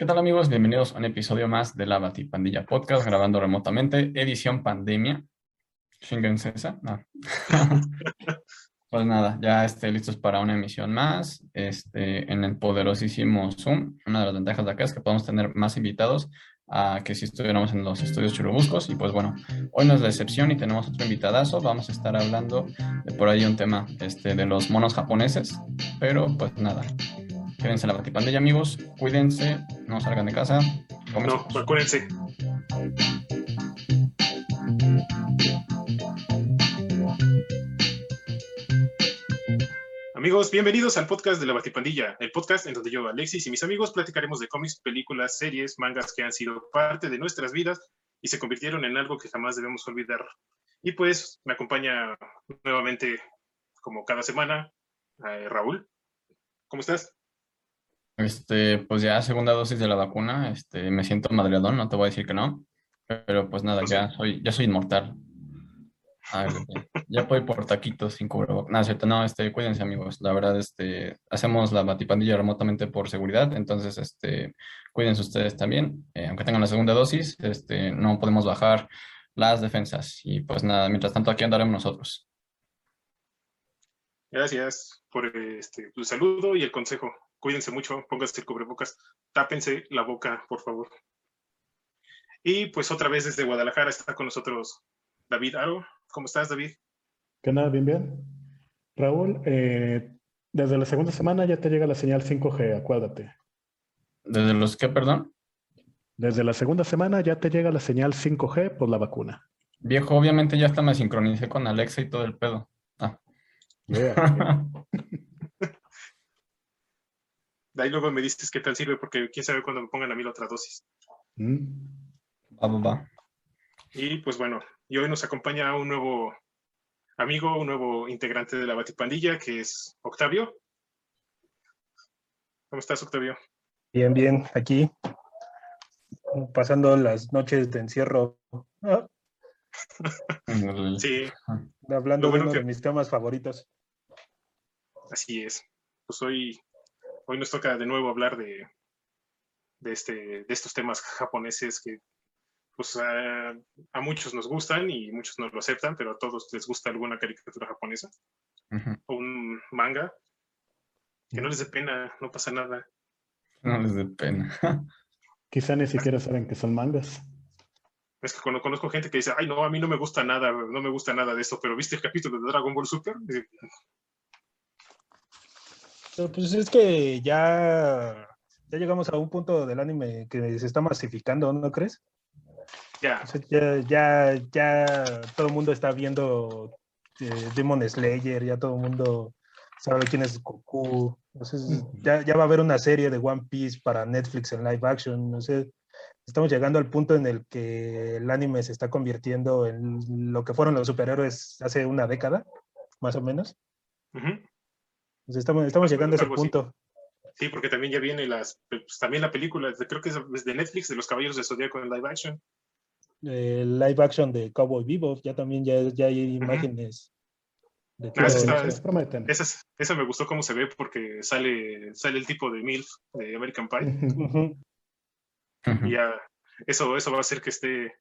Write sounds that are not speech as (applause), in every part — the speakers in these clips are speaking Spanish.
¿Qué tal amigos? Bienvenidos a un episodio más de la Batipandilla Podcast, grabando remotamente, edición pandemia. Shingen esa? No. (laughs) pues nada, ya este, listos para una emisión más este, en el poderosísimo Zoom. Una de las ventajas de acá es que podemos tener más invitados a que si estuviéramos en los estudios churubuscos. Y pues bueno, hoy no es la excepción y tenemos otro invitadazo. Vamos a estar hablando de por ahí un tema este, de los monos japoneses. Pero pues nada, Quédense en la batipandilla, amigos. Cuídense, no salgan de casa. No, acuérdense. Amigos, bienvenidos al podcast de la Batipandilla, el podcast en donde yo, Alexis y mis amigos platicaremos de cómics, películas, series, mangas que han sido parte de nuestras vidas y se convirtieron en algo que jamás debemos olvidar. Y pues me acompaña nuevamente, como cada semana, eh, Raúl. ¿Cómo estás? Este, pues ya segunda dosis de la vacuna, este, me siento madreadón, no te voy a decir que no, pero pues nada, ya soy, ya soy inmortal. ya puedo ir por taquitos sin cubrebocas. No, cierto, no, este, cuídense amigos. La verdad, este, hacemos la batipandilla remotamente por seguridad, entonces, este, cuídense ustedes también. Eh, aunque tengan la segunda dosis, este, no podemos bajar las defensas. Y pues nada, mientras tanto aquí andaremos nosotros. Gracias por este, tu saludo y el consejo cuídense mucho, pónganse el cubrebocas, tápense la boca, por favor. Y pues otra vez desde Guadalajara está con nosotros David Aro. ¿Cómo estás, David? ¿Qué nada? Bien, bien. Raúl, eh, desde la segunda semana ya te llega la señal 5G, acuérdate. ¿Desde los qué, perdón? Desde la segunda semana ya te llega la señal 5G por la vacuna. Viejo, obviamente ya hasta me sincronicé con Alexa y todo el pedo. Ah. (laughs) De ahí luego me dices qué tal sirve, porque quién sabe cuándo me pongan a mí la otra dosis. Mm. Va, va, va. Y pues bueno, y hoy nos acompaña un nuevo amigo, un nuevo integrante de la Batipandilla, que es Octavio. ¿Cómo estás, Octavio? Bien, bien, aquí, pasando las noches de encierro. (laughs) sí. Hablando de uno de mis temas favoritos. Así es. Pues hoy hoy nos toca de nuevo hablar de, de, este, de estos temas japoneses que pues a, muchos nos gustan y muchos no lo aceptan, pero a todos les gusta alguna caricatura japonesa o un manga. Que no les dé pena, no pasa nada. No les dé pena. (laughs) Quizá ni siquiera saben que son mangas. Es que cuando conozco gente que dice, ay, no, a mí no me gusta nada, no me gusta nada de esto, pero ¿viste el capítulo de Dragon Ball Super? Pues es que ya, ya llegamos a un punto del anime que se está masificando, ¿no crees? ya, ya, ya todo el mundo está viendo eh, Demon Slayer, ya todo el mundo sabe quién es Goku. Entonces, ya, ya va a haber una serie de One Piece para Netflix en live action. No sé, estamos llegando al punto en el que el anime se está convirtiendo en lo que fueron los superhéroes hace una década, más o menos. Pues estamos, estamos llegando a ese punto. Sí, porque también ya viene las, pues, también la película, creo que es de Netflix, de los Caballeros de Zodíaco en live action. El live action de Cowboy Vivo, ya también ya, ya hay imágenes. De ah, esa, esa, me gustó cómo se ve porque sale, sale el tipo de MILF de American Pie. y ya, eso, eso va a hacer que esté,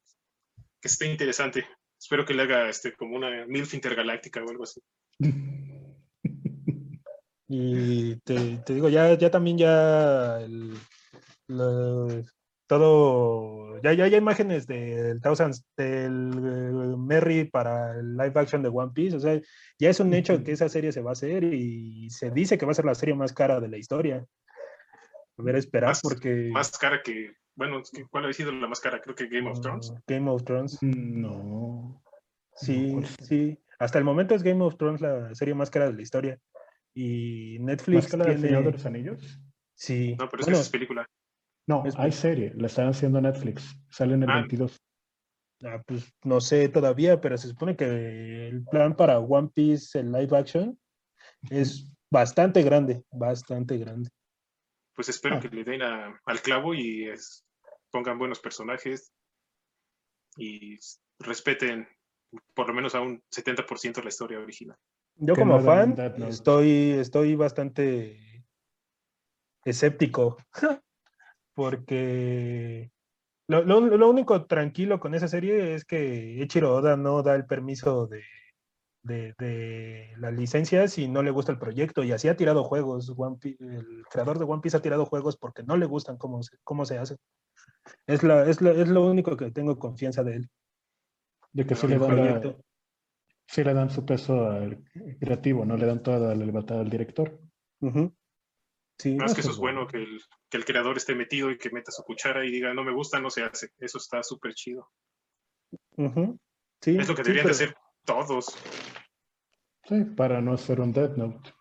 que esté interesante. Espero que le haga este, como una MILF intergaláctica o algo así. (laughs) Y te, digo, ya, ya también ya el, todo, ya, ya hay imágenes del Thousands, del Merry para el live action de One Piece, o sea, ya es un hecho que esa serie se va a hacer y se dice que va a ser la serie más cara de la historia. A ver, esperar porque... Más cara que, bueno, ¿cuál ha sido la más cara? Creo que Game of Thrones. Game of Thrones. No. Sí, sí. Hasta el momento es Game of Thrones la serie más cara de la historia. Y Netflix. ¿Más tiene... Señor de los Anillos? Sí. No, pero es película. No, hay serie, la están haciendo Netflix. Sale en el 22. Ah. ah, pues no sé todavía, pero se supone que el plan para One Piece, el live action, es (laughs) bastante grande, bastante grande. Pues espero ah. que le den al clavo y pongan buenos personajes y respeten por lo menos a un 70% la historia original. Yo como fan estoy, estoy bastante escéptico (laughs) porque lo, lo- lo único tranquilo con esa serie es que Eiichiro Oda no da el permiso de, de, de las licencias si no le gusta el proyecto y así ha tirado juegos. One Pi- el creador de One Piece ha tirado juegos porque no le gustan cómo se, cómo se hace. Es, la, es, la- es lo único que tengo confianza de él. De que sí le, la- proyecto. Sí le dan su peso al creativo, no le dan toda la libertad al director. Ujú. Sí, Más que eso es bueno bueno. que el, que el creador esté metido y que meta su cuchara y diga, no me gusta, no se hace. Eso está súper chido. ujú. Sí, Es lo que sí, deberían de hacer todos. Sí, para no ser un Death Note.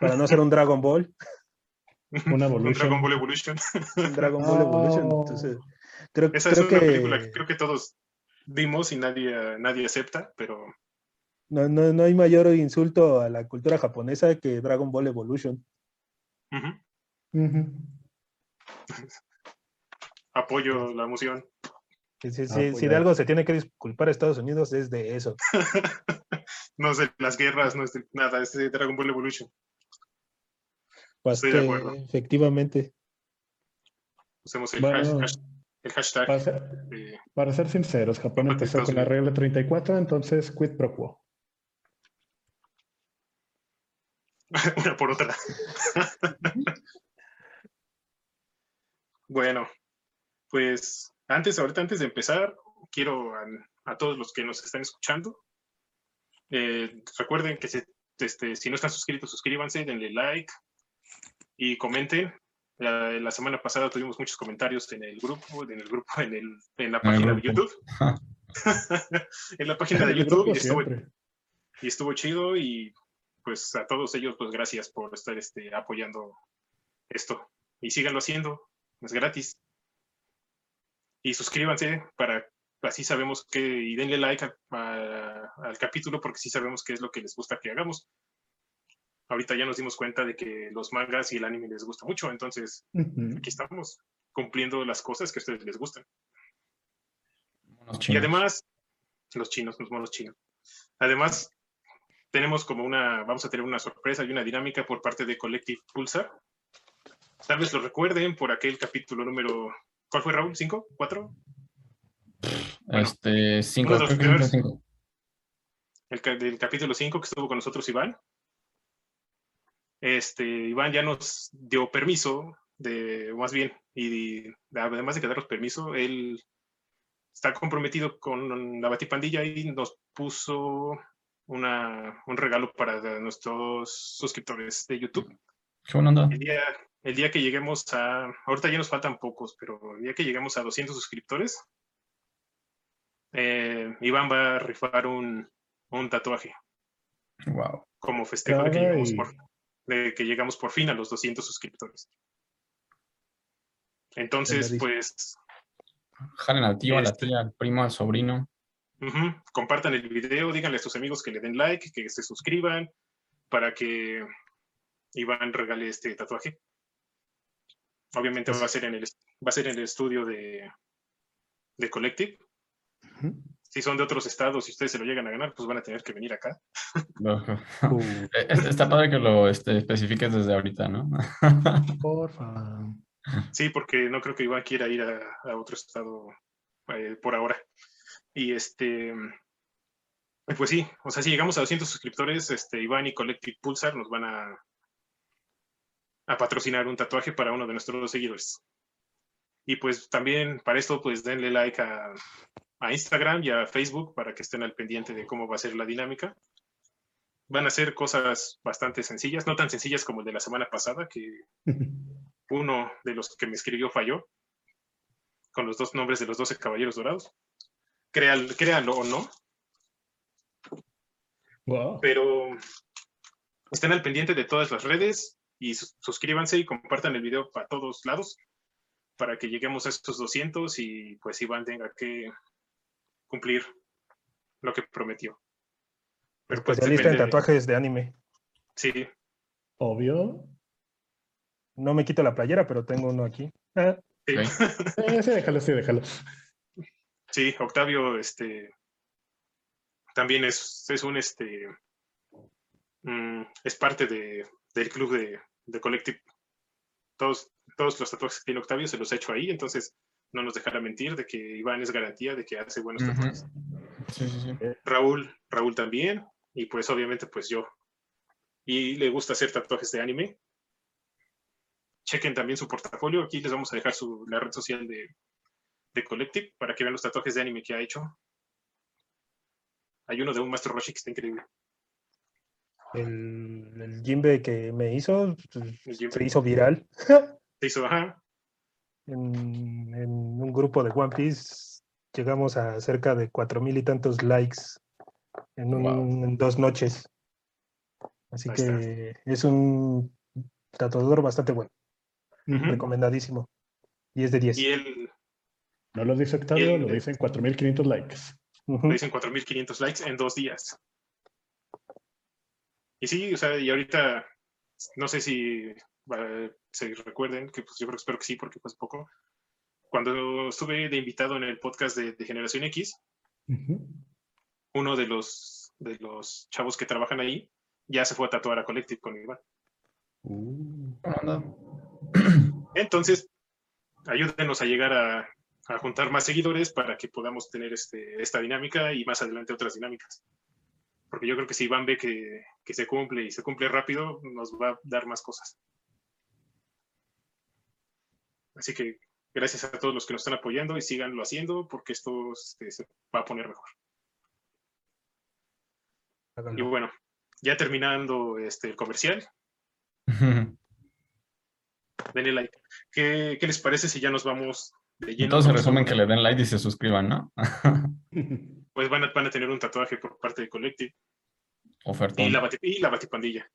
Para no ser un Dragon Ball, (laughs) Una Un Evolution. Dragon Ball Evolution. un Dragon Ball Evolution. Entonces, creo, Esa es una que película que creo que todos vimos y nadie, nadie acepta, pero no, no, no hay mayor insulto a la cultura japonesa que Dragon Ball Evolution. apoyo la emoción. Si, si- Ah, si- pues si de algo se tiene que disculpar a Estados Unidos es de eso. (laughs) No es de las guerras, no es de nada, es de Dragon Ball Evolution. Estoy Bastante, de acuerdo. efectivamente. Usemos el, Bueno. hash- hash- el hashtag. Para ser, eh, para ser sinceros, Japón empezó con la regla 34, entonces quid pro quo. (laughs) una por otra. bueno, pues antes, ahorita antes de empezar, quiero a, a todos los que nos están escuchando, eh, recuerden que se- este, si no están suscritos, suscríbanse, denle like y comenten. La, la semana pasada tuvimos muchos comentarios en el grupo, en el grupo, en, el, en la página de. YouTube. (laughs) en la página de YouTube y estuvo, y estuvo chido y pues a todos ellos pues gracias por estar este, apoyando esto y síganlo haciendo, es gratis. Y suscríbanse para así sabemos que y denle like a- a- al capítulo porque sí sabemos qué es lo que les gusta que hagamos. Ahorita ya nos dimos cuenta de que los mangas y el anime les gusta mucho, entonces Ujú. aquí estamos cumpliendo las cosas que a ustedes les gustan. Monos Y chinos. además, los chinos, los monos chinos. Además, tenemos como una, vamos a tener una sorpresa y una dinámica por parte de Collective Pulsar. Tal vez lo recuerden por aquel capítulo número, ¿cuál fue Raúl? ¿Cinco? ¿Cuatro? Bueno, Este, cinco, uno de los primeros. cinco. El del capítulo 5 que estuvo con nosotros Iván. Este, Iván ya nos dio permiso de, más bien, y además de darnos permiso, él está comprometido con la Batipandilla y nos puso una, un regalo para nuestros suscriptores de YouTube. Qué buena onda. El día, el día que lleguemos a, ahorita ya nos faltan pocos, pero el día que lleguemos a 200 suscriptores, eh, Iván va a rifar un, un tatuaje Wow. como festejo de que, llegamos por, de que llegamos por fin a los 200 suscriptores. Entonces, pues, Jalen al tío, a la Este. tía, al primo, al sobrino. Compartan el video, díganle a sus amigos que le den like, que se suscriban, para que Iván regale este tatuaje. Obviamente va a ser en el, va a ser en el estudio de, de Collective. Si son de otros estados y ustedes se lo llegan a ganar, pues van a tener que venir acá. Uh, Eh, Está padre que lo este, especifiques desde ahorita, ¿no? (laughs) porfa. Sí, porque no creo que Iván quiera ir a, a otro estado eh, por ahora. Y este, pues sí, o sea, si llegamos a 200 suscriptores, este, Iván y Collective Pulsar nos van a, a patrocinar un tatuaje para uno de nuestros seguidores. Y pues también para esto, pues denle like a, a Instagram y a Facebook para que estén al pendiente de cómo va a ser la dinámica. Van a ser cosas bastante sencillas, no tan sencillas como el de la semana pasada, que (laughs) uno de los que me escribió falló con los dos nombres de los 12 caballeros dorados. Créanlo o no, Wow. pero estén al pendiente de todas las redes y sus- suscríbanse y compartan el video para todos lados para que lleguemos a estos 200 y pues Iván tenga que cumplir lo que prometió. Pero pues Especialista en de- tatuajes de anime. Sí, Obvio. No me quito la playera, pero tengo uno aquí. Ah, sí. (laughs) Eh, sí, déjalo, sí, déjalo. Sí, Octavio, este, también es, es un, este, mm, es parte de, del club de, de Collective. Todos, todos los tatuajes que tiene Octavio se los he hecho ahí, entonces no nos dejará mentir de que Iván es garantía de que hace buenos tatuajes. Sí, sí, sí. Raúl, Raúl también, y pues obviamente pues yo. Y le gusta hacer tatuajes de anime. Chequen también su portafolio, aquí les vamos a dejar su, la red social de, de Collective para que vean los tatuajes de anime que ha hecho. Hay uno de un Master Roshi que está increíble. El, el Jimbe que me hizo se hizo viral Se hizo, ajá, en, en un grupo de One Piece. Llegamos a cerca de cuatro mil y tantos likes en, un- Wow. en dos noches. Así Ahí que es un tatuador bastante bueno, Ujú. recomendadísimo. 10 de 10. y él No lo dice Octavio, Bien. lo dicen 4.500 likes. Ujú. le dicen 4.500 likes en dos días. Y sí, o sea, y ahorita no sé si eh, se recuerden, que pues yo creo, espero que sí, porque hace poco. Cuando estuve de invitado en el podcast de, de Generación X, Ujú. uno de los, de los chavos que trabajan ahí ya se fue a tatuar a Collective con Iván. Uh, onda. Entonces, ayúdenos a llegar a, a juntar más seguidores para que podamos tener este, esta dinámica y más adelante otras dinámicas. Porque yo creo que si Iván ve que, que se cumple y se cumple rápido, nos va a dar más cosas. Así que gracias a todos los que nos están apoyando y síganlo haciendo porque esto este, se va a poner mejor. Y bueno, ya terminando este, el comercial, (laughs) denle like. ¿Qué, qué les parece si ya nos vamos de lleno? Entonces, resumen, que le den like y se suscriban, ¿no? (laughs) (laughs) Pues van a, van a tener un tatuaje por parte de Collective y Ofertón. la, y la batipandilla.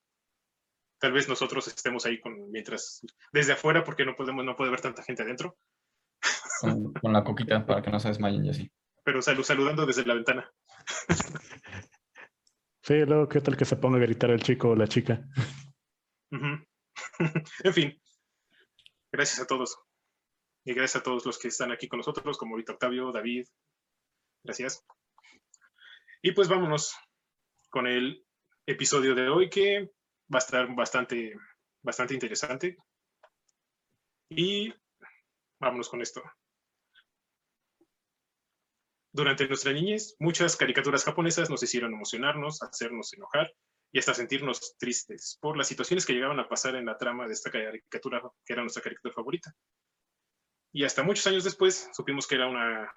Tal vez nosotros estemos ahí con, mientras, desde afuera, porque no podemos, no puede haber tanta gente adentro, Con, con la coquita para que no se desmayen y así. pero salu- saludando desde la ventana. (laughs) Sí, luego, ¿qué tal que se ponga a gritar el chico o la chica? En fin, gracias a todos. Y gracias a todos los que están aquí con nosotros, como ahorita Octavio, David. Gracias. Y pues vámonos con el episodio de hoy que va a estar bastante, bastante interesante. Y vámonos con esto. Durante nuestra niñez, muchas caricaturas japonesas nos hicieron emocionarnos, hacernos enojar y hasta sentirnos tristes por las situaciones que llegaban a pasar en la trama de esta caricatura, que era nuestra caricatura favorita. Y hasta muchos años después supimos que era una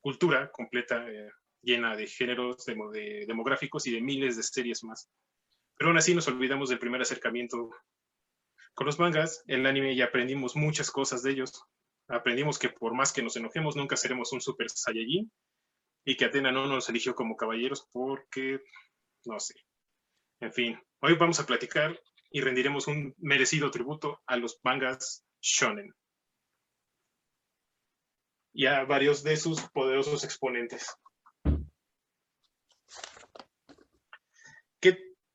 cultura completa, eh, llena de géneros, demo- de demográficos y de miles de series más. Pero aún así nos olvidamos del primer acercamiento con los mangas, el anime y aprendimos muchas cosas de ellos. Aprendimos que por más que nos enojemos, nunca seremos un super saiyajin y que Atena no nos eligió como caballeros porque, no sé. En fin, hoy vamos a platicar y rendiremos un merecido tributo a los mangas shonen y a varios de sus poderosos exponentes.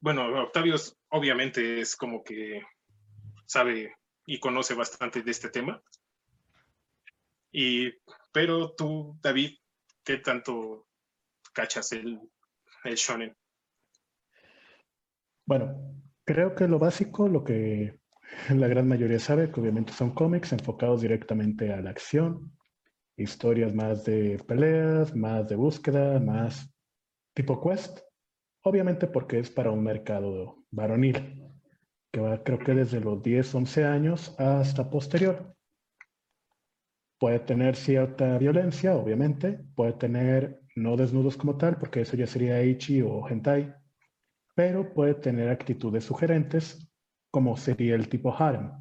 Bueno, Octavio obviamente es como que sabe y conoce bastante de este tema. Y, pero tú, David, ¿qué tanto cachas el, el shonen? Bueno, creo que lo básico, lo que la gran mayoría sabe, que obviamente son cómics enfocados directamente a la acción, historias más de peleas, más de búsqueda, más tipo quest, obviamente porque es para un mercado varonil, que va creo que desde los 10, 11 años hasta posterior. Puede tener cierta violencia, obviamente, puede tener no desnudos como tal, porque eso ya sería Ichi o Hentai, pero puede tener actitudes sugerentes, como sería el tipo harem.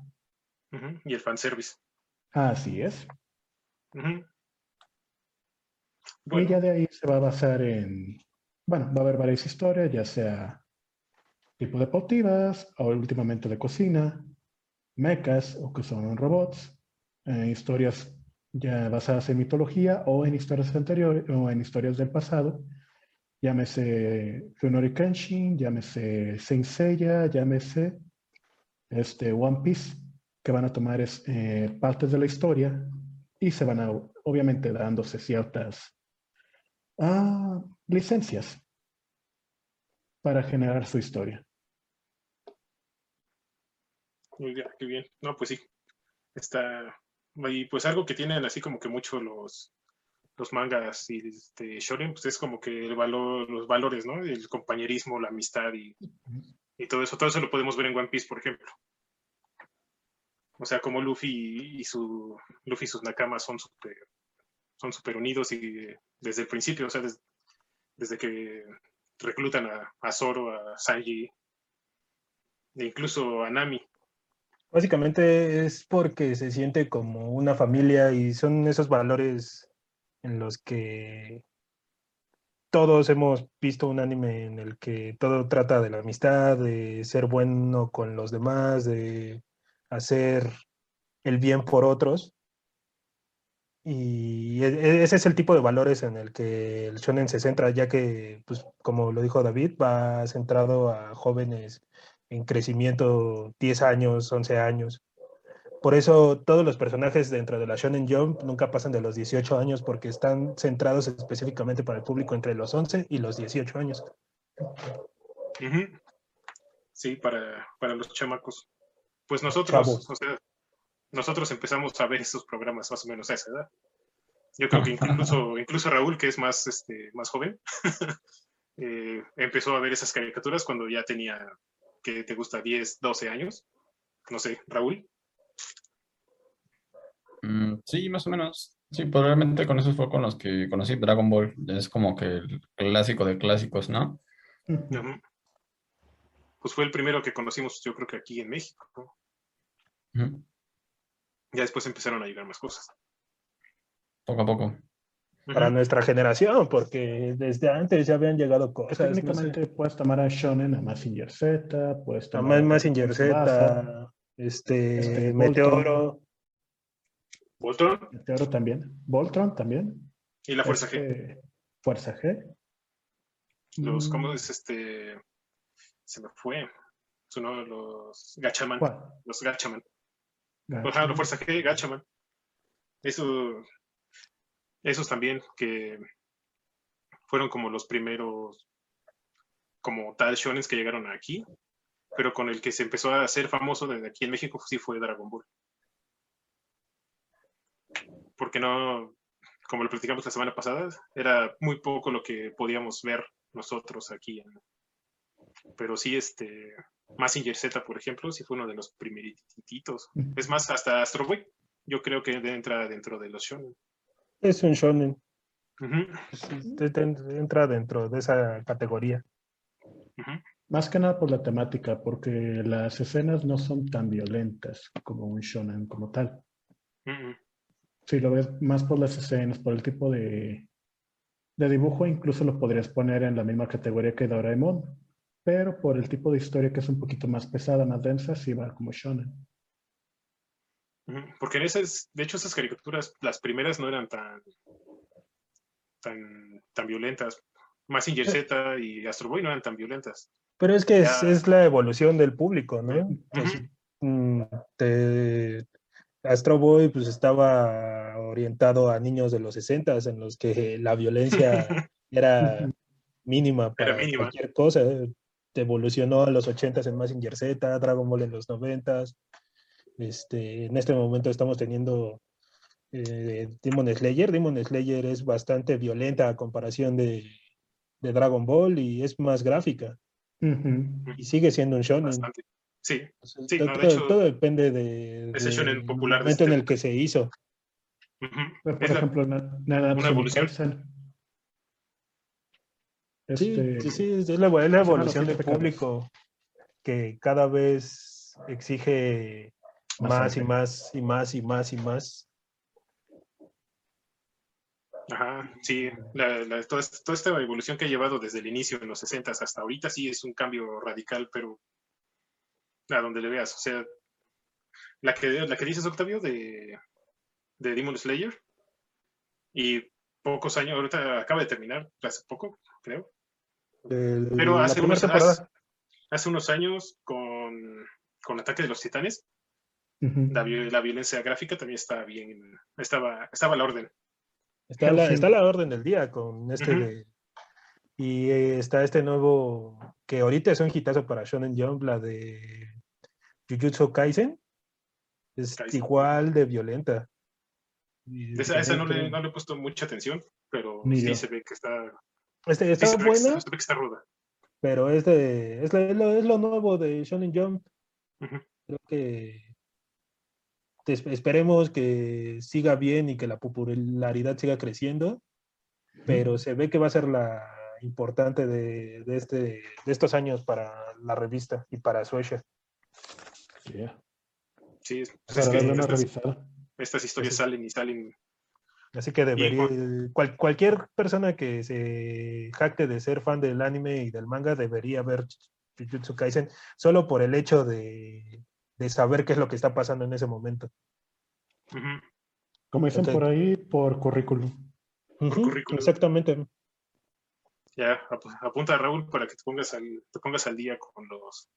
Y el fanservice. Así es. Y Bueno, ya de ahí se va a basar en, bueno, va a haber varias historias, ya sea tipo deportivas o últimamente de cocina, mechas o que son robots, eh, historias ya basadas en mitología o en historias anteriores o en historias del pasado, llámese Runori Kenshin, llámese Saint Seiya, llámese este, One Piece, que van a tomar es, eh, partes de la historia y se van a, obviamente, dándose ciertas ah, licencias para generar su historia. muy bien, qué bien. No, pues sí. Está, y pues algo que tienen así como que mucho los, los mangas y este shonen, pues es como que el valor, los valores, ¿no? El compañerismo, la amistad y, y todo eso. Todo eso lo podemos ver en One Piece, por ejemplo. O sea, como Luffy y su Luffy y sus nakamas son súper son super unidos y desde el principio, o sea, desde, que reclutan a, a, Zoro, a Sanji, e incluso a Nami. Básicamente es porque se siente como una familia y son esos valores en los que todos hemos visto un anime en el que todo trata de la amistad, de ser bueno con los demás, de hacer el bien por otros. Y e, e, ese es el tipo de valores en el que el shonen se centra, ya que, pues, como lo dijo David, va centrado a jóvenes en crecimiento 10 años, 11 años. Por eso todos los personajes dentro de la Shonen Jump nunca pasan de los 18 años porque están centrados específicamente para el público entre los 11 y los 18 años. Sí, para, para los chamacos. Pues nosotros, nosotros empezamos a ver estos programas más o menos a esa edad. Yo creo que incluso, (laughs) incluso Raúl, que es más, este, más joven, (laughs) eh, empezó a ver esas caricaturas cuando ya tenía, que te gusta, 10, 12 años. No sé, Raúl. Mm, sí, más o menos. Sí, probablemente con esos fue con los que conocí Dragon Ball. Es como que el clásico de clásicos, ¿no? Pues fue el primero que conocimos, yo creo que aquí en México. Ya después empezaron a llegar más cosas. Poco a poco. Para nuestra generación, porque desde antes ya habían llegado cosas. Técnicamente puedes tomar a Shonen, a Massinger Z, puedes tomar a Massinger Z, este, este Meteoro. Voltron. Meteoro también. Voltron también. Y la Fuerza G. Este, Fuerza G. Los, mm. ¿cómo es este? Se me fue. Son los Gachaman. Los Gachaman. Gachaman. la Fuerza G, Gachaman. Eso, esos también que fueron como los primeros como tal shonen que llegaron aquí, pero con el que se empezó a hacer famoso desde aquí en México sí fue Dragon Ball porque no, como lo platicamos la semana pasada, era muy poco lo que podíamos ver nosotros aquí. Pero sí, este, Massinger Z, por ejemplo, sí fue uno de los primeritos. Es más, hasta Astro Boy, yo creo que entra dentro de los shonen. Es un shonen. Entra dentro de esa categoría. Más que nada por la temática, porque las escenas no son tan violentas como un shonen como tal si lo ves más por las escenas, por el tipo de, de dibujo, incluso lo podrías poner en la misma categoría que Doraemon, pero por el tipo de historia que es un poquito más pesada, más densa, sí va como shonen. Porque en esas, de hecho, esas caricaturas, las primeras no eran tan, tan, tan violentas. Massinger eh. Z y Astro Boy no eran tan violentas. Pero es que es, es, la evolución del público, ¿no? Mm, te, Astro Boy pues estaba orientado a niños de los 60 en los que la violencia (laughs) era mínima para cualquier cosa. Evolucionó a los 80 en Massinger Z, Dragon Ball en los 90 este, en este momento estamos teniendo eh, Demon Slayer. Demon Slayer es bastante violenta a comparación de, Dragon Ball y es más gráfica. Y sigue siendo un shonen. Sí, sí todo, depende de, del popular momento en el que se hizo. Por ejemplo, nada una evolución. Este, sí, sí, es la, evolución del público que cada vez exige más, y más y más y más y más. Ajá, sí, la, toda, toda, esta evolución que ha llevado desde el inicio en los 60 hasta ahorita sí es un cambio radical, pero a donde le veas. O sea, la que, la que dices, Octavio, de, de Demon Slayer, y pocos años, ahorita acaba de terminar, hace poco, creo. Pero hace unos, hace, unos, años, con, con Ataque de los Titanes, la, violencia gráfica también está bien, estaba, estaba a la orden. Está la, está la orden del día con este de, y está este nuevo que ahorita es un hitazo para Shonen Jump, la de Jujutsu Kaisen. es está. igual de violenta. Esa, esa no, le, no le he puesto mucha atención, pero Ni sí yo. se ve que está, Este, está que buena, está- se ve que está ruda. pero es, de, es, la- es lo, es lo nuevo de Shonen Jump. Ujú. Creo que es- esperemos que siga bien y que la popularidad siga creciendo, pero se ve que va a ser la importante de, de este, de estos años para la revista y para Suecia. Yeah. Sí, es, Para es que estas, estas historias Sí. salen y salen. Así que debería, cual- cualquier persona que se jacte de ser fan del anime y del manga debería ver Jujutsu Kaisen solo por el hecho de, de saber qué es lo que está pasando en ese momento. Como dicen por ahí, por currículum. Currículum. exactamente. Ya, ap- apunta a Raúl para que te pongas al, te pongas al día con los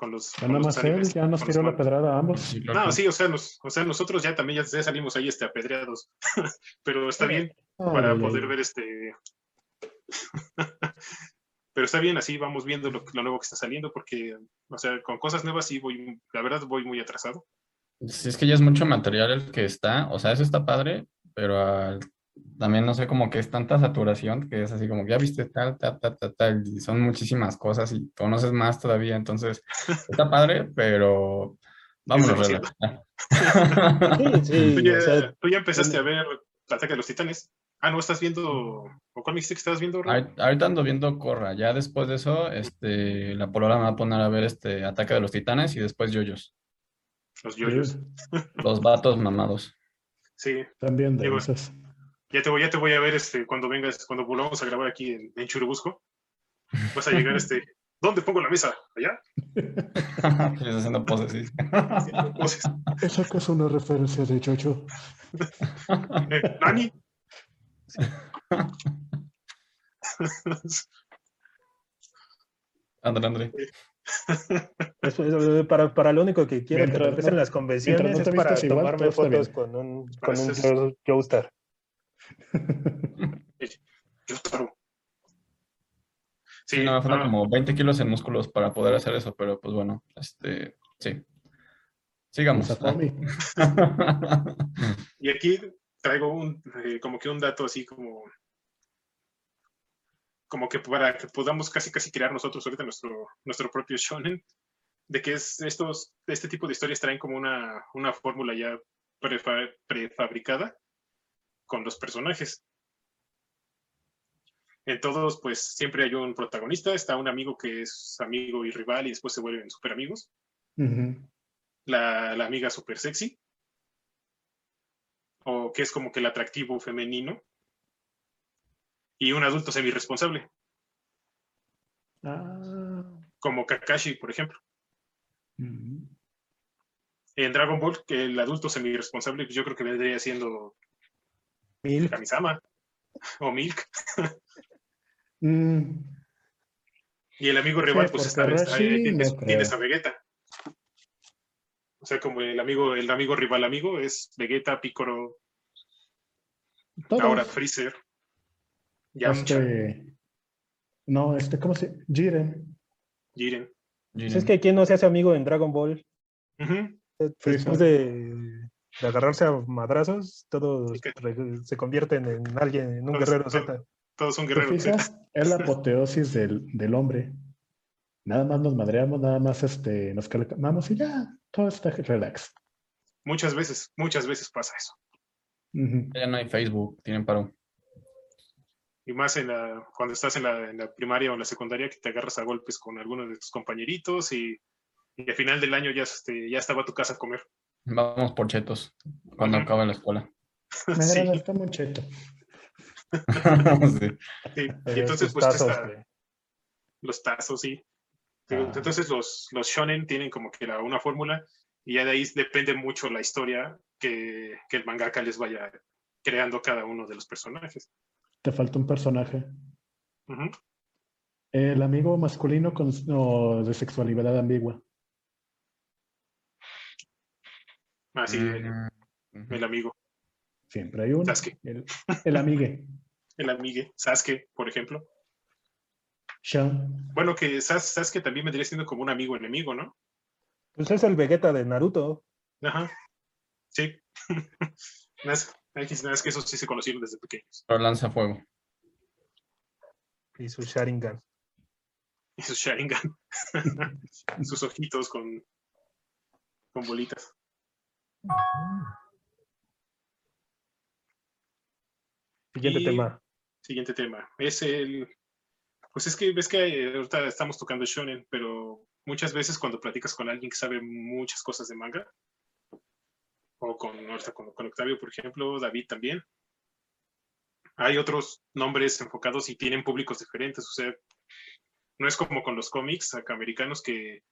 con los, Ya con nada los más él animes, ya nos tiró la pedrada a ambos. Sí, claro No, sí, o sea, nos- o sea, nosotros ya también ya, ya salimos ahí este apedreados, (laughs) pero está bien Ay, para ay, poder ay. ver este (laughs) pero está bien así vamos viendo lo, lo nuevo que está saliendo porque o sea con cosas nuevas sí voy la verdad voy muy atrasado Sí, es que ya es mucho material el que está, o sea, eso está padre, pero al- también no sé, como que es tanta saturación que es así como que ya viste tal, tal, tal, tal, tal, y son muchísimas cosas y conoces más todavía, entonces (laughs) está padre, pero vámonos a. Sí, sí, tú, ya, o sea, tú ya empezaste a ver Ataque de los Titanes ah no estás viendo o cuál me dijiste que estabas viendo? Ahorita ahorita ando viendo Corra, ya después de eso, este, la polola me va a poner a ver este Ataque de los Titanes y después Yoyos, los yoyos los vatos mamados. sí También Digo, densos. Ya te voy ya te voy a ver este cuando vengas cuando volvamos a grabar aquí en, en Churubusco vas a llegar este ¿dónde pongo la mesa? allá (laughs) haciendo poses, sí. Esa que es una referencia de Jojo. eh, Nani es- es- para, para lo único que quiero que regresen no- las convenciones no es para igual, tomarme fotos bien. con un, con un Joe-. Yo claro Sí, no, me faltan como 20 kilos en músculos para poder hacer eso, pero pues bueno, este, sí. Sigamos. Satomi. (laughs) Y aquí traigo un, eh, como que un dato así como, como que para que podamos casi casi crear nosotros ahorita nuestro, nuestro propio shonen, de que es estos, este tipo de historias traen como una, una fórmula ya prefa- prefabricada con los personajes. En todos, pues siempre hay un protagonista, está un amigo que es amigo y rival y después se vuelven super amigos. La, la amiga super sexy, o que es como que el atractivo femenino, y un adulto semi-responsable, Ah. como Kakashi, por ejemplo. En Dragon Ball, que el adulto semi-responsable, pues yo creo que vendría siendo Milk. Kamisama o Milk, (laughs) Mm, y el amigo rival, Sí, pues está, está- Rashi tienes, no creo. tienes a Vegeta. O sea, como el amigo, el amigo rival amigo es Vegeta, Piccolo, todos. ahora Freezer, Yamcha, Este. No, este, ¿cómo se Jiren. Jiren. Pues es que quién no se hace amigo en Dragon Ball. Ujú. Freezer. Después de, de agarrarse a madrazos, todos se convierten en alguien, en un Todos- guerrero todos- Z. Todos son ¿Te guerreros. fijas? Es la (laughs) apoteosis del, del hombre. Nada más nos madreamos, nada más este, nos calmamos y ya, todo está relax. Muchas veces, muchas veces pasa eso. Ya no hay Facebook, tienen paro. Y más en la, cuando estás en la, en la primaria o en la secundaria, que te agarras a golpes con algunos de tus compañeritos y, y al final del año ya, este, ya estaba a tu casa a comer. Vamos por chetos cuando Ujú. acabe la escuela. (laughs) Me Sí. agrada, está muy cheto. (laughs) Sí. Sí, (laughs) Y entonces, pues, tazos, está- los tazos, sí. Ah. Entonces, los, los shonen tienen como que la- una fórmula y ya de ahí depende mucho la historia que, que el mangaka les vaya creando cada uno de los personajes. Te falta un personaje. El amigo masculino con, o de sexualidad ambigua. Así, el, Mm, el amigo, Siempre hay uno. Sasuke. El, el amigue. (laughs) el amigue, Sasuke, por ejemplo. Sean. Bueno, que Sas- Sasuke también vendría siendo como un amigo enemigo, ¿no? Pues es el Vegeta de Naruto. Ajá. Sí. (laughs) Nada más que esos sí se conocieron desde pequeños. Pero lanza fuego. Y su Sharingan. Y su Sharingan. (laughs) Sus ojitos con, con bolitas. Siguiente Y- tema. Siguiente tema. Es el. Pues es que ves que eh, ahorita estamos tocando Shonen, pero muchas veces cuando platicas con alguien que sabe muchas cosas de manga, o con, ahorita con, con Octavio, por ejemplo, David también, hay otros nombres enfocados y tienen públicos diferentes. O sea, no es como con los cómics acá americanos que,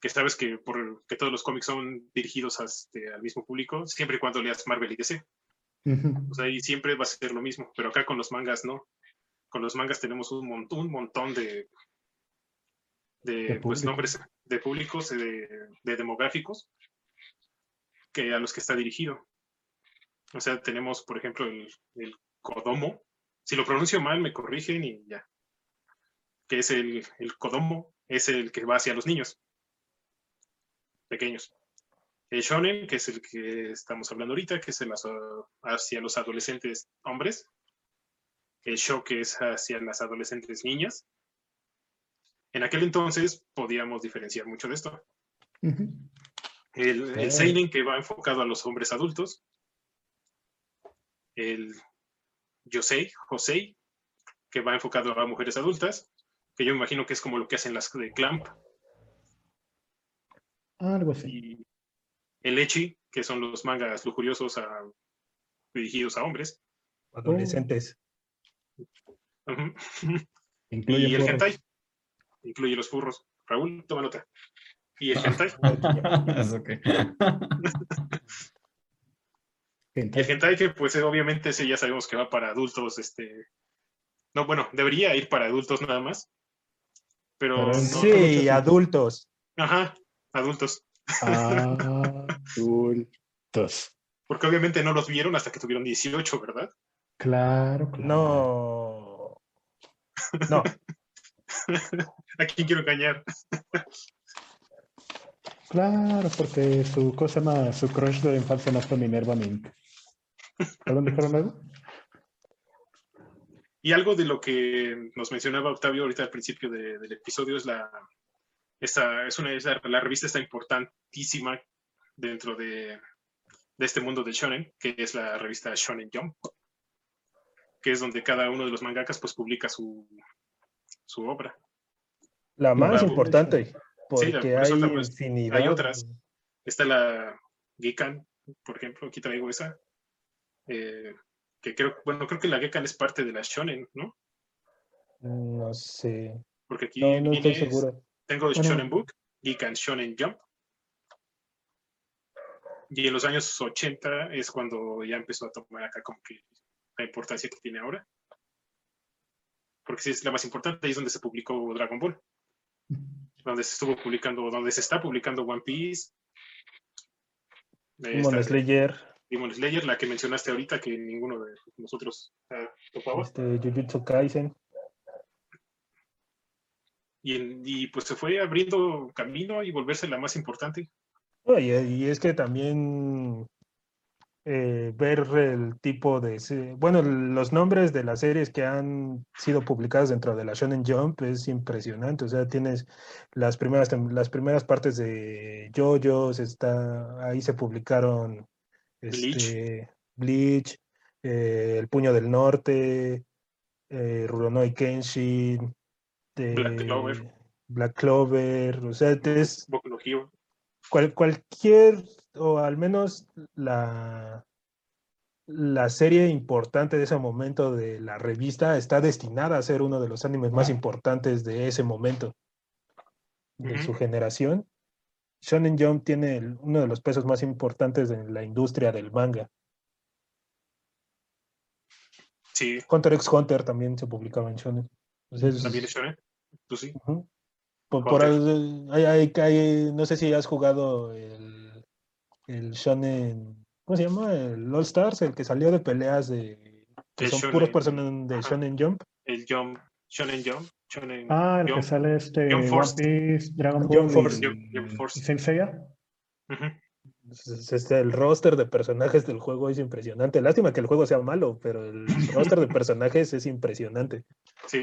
que sabes que, por, que todos los cómics son dirigidos a este, al mismo público, siempre y cuando leas Marvel y DC. O sea, y siempre va a ser lo mismo, pero acá con los mangas no. Con los mangas tenemos un montón, un montón de, de, De pues, nombres de públicos, de, de demográficos, que a los que está dirigido. O sea, tenemos, por ejemplo, el, el Kodomo. Si lo pronuncio mal, me corrigen y ya. Que es el, el Kodomo, es el que va hacia los niños pequeños. El shonen, que es el que estamos hablando ahorita, que es el hacia los adolescentes hombres. El show, que es hacia las adolescentes niñas. En aquel entonces podíamos diferenciar mucho de esto. El, el seinen, que va enfocado a los hombres adultos. El yosei, josei, que va enfocado a mujeres adultas, que yo me imagino que es como lo que hacen las de Clamp. Algo así. y el Echi, que son los mangas lujuriosos a- dirigidos a hombres. Adolescentes. Ujú. (laughs) Incluye Y el furros. hentai, incluye los furros. Raúl, toma nota. Y el hentai, (laughs) (laughs) el hentai que pues obviamente ese ya sabemos que va para adultos, este... No, bueno, debería ir para adultos nada más. Pero... Pero no- Sí, adultos. Ajá, adultos. (laughs) Adultos. Porque obviamente no los vieron hasta que tuvieron 18, ¿verdad? Claro, claro. No. (laughs) No. ¿A quién quiero engañar? Claro, porque su cosa más, su crush de infancia no fue Minerva Mink. ¿Perdón, dijeron algo? Y algo de lo que nos mencionaba Octavio ahorita al principio de- del episodio es la esta, es una es la, la revista está importantísima dentro de, de este mundo del shonen, que es la revista Shonen Jump, que es donde cada uno de los mangakas pues publica su, su obra. La más importante. Porque Sí, por hay infinidad. hay otras. Está la Gekan, por ejemplo, aquí traigo esa. eh, que creo, bueno, creo que la Gekan es parte de la Shonen, ¿no? No sé. Porque aquí No, no estoy seguro. Tengo Bueno. Shonen Book, Geek and Shonen Jump. Y en los años 80 es cuando ya empezó a tomar acá como que la importancia que tiene ahora. Porque sí es la más importante, ahí es donde se publicó Dragon Ball. Donde se estuvo publicando, donde se está publicando One Piece. Demon Slayer, Demon Slayer, la que mencionaste ahorita, que ninguno de nosotros ah, topaba. este, Jujutsu Kaisen. Y, pues se fue abriendo camino y volverse la más importante. Y, y es que también eh, ver el tipo de, bueno, los nombres de las series que han sido publicadas dentro de la Shonen Jump es impresionante. O sea, tienes las primeras, las primeras partes de JoJo's, está, ahí se publicaron Bleach. este, Bleach, eh, El Puño del Norte, eh, Rurouni Kenshin, Black de- Clover. Black Clover, o sea, es Boku no Hero. cual- cualquier, o al menos la, la serie importante de ese momento de la revista está destinada a ser uno de los animes más importantes de ese momento, de su generación. Shonen Jump tiene el- uno de los pesos más importantes en la industria del manga. Sí, Hunter x Hunter también se publicaba en Shonen. Entonces, también es shonen. Tú sí. Por, por hay- hay- hay- no sé si has jugado el, el Shonen, ¿cómo se llama? El All Stars, el que salió de peleas de que son Shonen. puros personajes de Ajá. Shonen Jump. El Jump, Shonen Jump. Shonen Ah, el que sale este Jump One Force. Piece, Dragon Jump Ball Force. y, Jump- Jump Force. Ujú. Es- este, el roster de personajes del juego es impresionante. Lástima que el juego sea malo, pero el roster de (laughs) personajes es impresionante. Sí.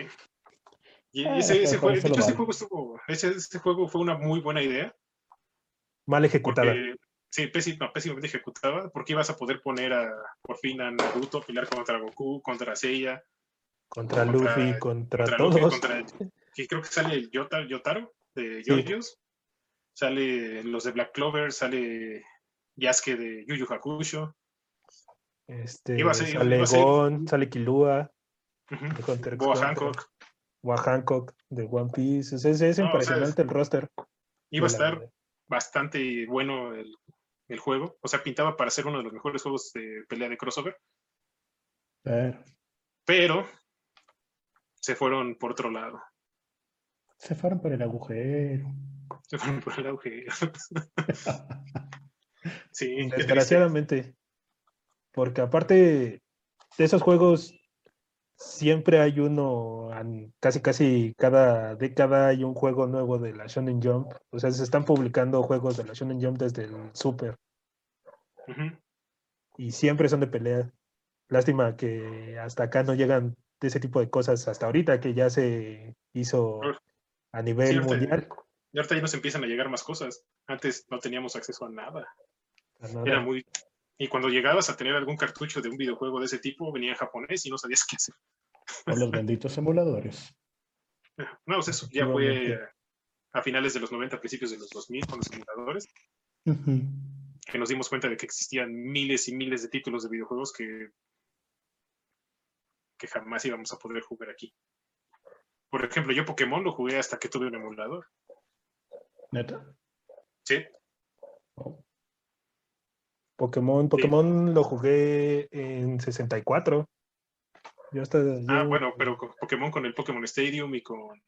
Y Ah, ese, juego, hecho, ese juego estuvo, ese, ese juego fue una muy buena idea. Mal ejecutada. Porque, sí, pésim- no, pésimamente ejecutada, porque ibas a poder poner a, por fin a Naruto a pelear contra Goku, contra Seiya, Contra contra- Luffy, contra, contra todos. Luffy, contra, (laughs) que creo que sale Yota- Yotaro de Sí. JoJo's, sale los de Black Clover, sale Yasuke de Yu Yu Hakusho. Este, ser- sale Gon, sale Hunter x Boa Hunter, Boa Hancock, de One Piece. Es, es- es No, o sea, impresionante el roster. Iba a la- estar bastante bueno el, el juego. O sea, pintaba para ser uno de los mejores juegos de pelea de crossover. Pero Pero se fueron por otro lado. se fueron por el agujero. Se fueron por el auge. (laughs) sí. (laughs) Desgraciadamente. Porque aparte de esos juegos, siempre hay uno, casi casi cada década hay un juego nuevo de la Shonen Jump. O sea, se están publicando juegos de la Shonen Jump desde el Super y siempre son de pelea. Lástima que hasta acá no llegan de ese tipo de cosas hasta ahorita que ya se hizo a nivel Sí, ahorita- mundial. Y ahorita ya nos empiezan a llegar más cosas. Antes no teníamos acceso a nada. A nada. Era muy. Y cuando llegabas a tener algún cartucho de un videojuego de ese tipo, venía en japonés y no sabías (laughs) qué hacer. Por los benditos emuladores. No, pues eso ya fue a finales de los 90, principios de los 2000 con los simuladores, Ujú. que nos dimos cuenta de que existían miles y miles de títulos de videojuegos que, que jamás íbamos a poder jugar aquí. Por ejemplo, yo Pokémon lo jugué hasta que tuve un emulador. ¿Neta? Sí, Oh, Pokémon, Pokémon lo jugué en 64. Yo hasta Ah, yo bueno, pero con Pokémon con el Pokémon Stadium y con.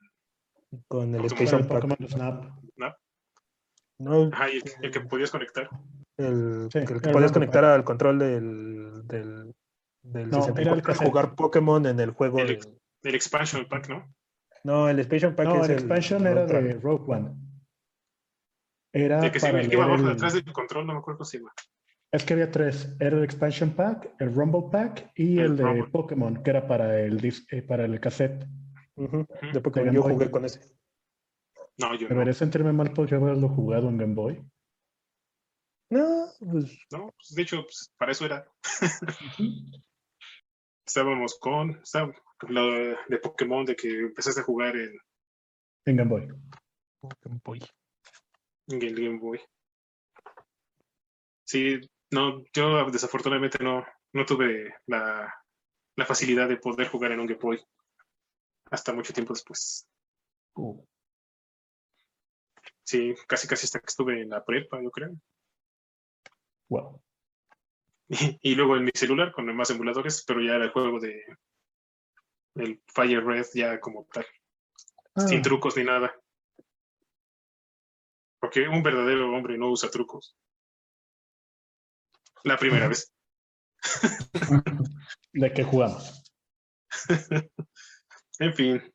con el Pokémon. Expansion el Pack. Pokémon Snap. No, Ajá, y el, el que podías conectar. el, Sí, el que el podías conectar al control del, del, del No, era el 64 para cassette. jugar Pokémon en el juego. El El Expansion Pack, ¿no? no, el Expansion Pack No, es el expansion era de Rogue One. Era El que, se, para el que iba leer abajo el- atrás del control, no me acuerdo se llama. Es que había tres. Era el expansion pack, el Rumble pack y El el, de Rumble. Pokémon, que era para el, dis- eh, para el cassette. De Pokémon. Game Yo Boy. jugué con ese. No, yo no. Debería sentirme mal por yo haberlo jugado en Game Boy. No, pues No, pues, de hecho, pues, para eso era. Estábamos con, estaba- lo de Pokémon, de que empezaste a jugar en, En Game Boy. Pokémon Boy. en el Game Boy. Sí, no, yo desafortunadamente no, no tuve la, la facilidad de poder jugar en un Game Boy hasta mucho tiempo después. Uh, Sí, casi casi hasta que estuve en la prepa, yo creo. wow. Y, (laughs) y luego en mi celular con más emuladores, pero ya era el juego de el Fire Red ya como tal, Ah, sin trucos ni nada. Porque un verdadero hombre no usa trucos. La primera vez. (laughs) ¿De qué jugamos? (laughs) En fin.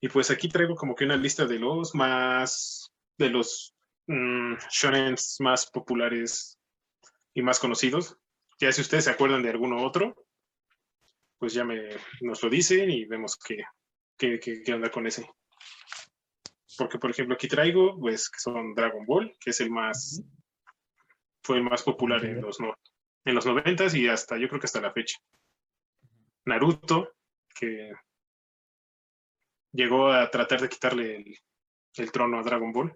Y pues aquí traigo como que una lista de los más, de los mm, shonens más populares y más conocidos. Ya si ustedes se acuerdan de alguno otro, pues ya me, nos lo dicen y vemos qué, qué, qué, qué onda con ese. Porque, por ejemplo, aquí traigo, pues, que son Dragon Ball, que es el más, fue el más popular en los, no, en los noventas y hasta, yo creo que hasta la fecha. Naruto, que llegó a tratar de quitarle el, el trono a Dragon Ball.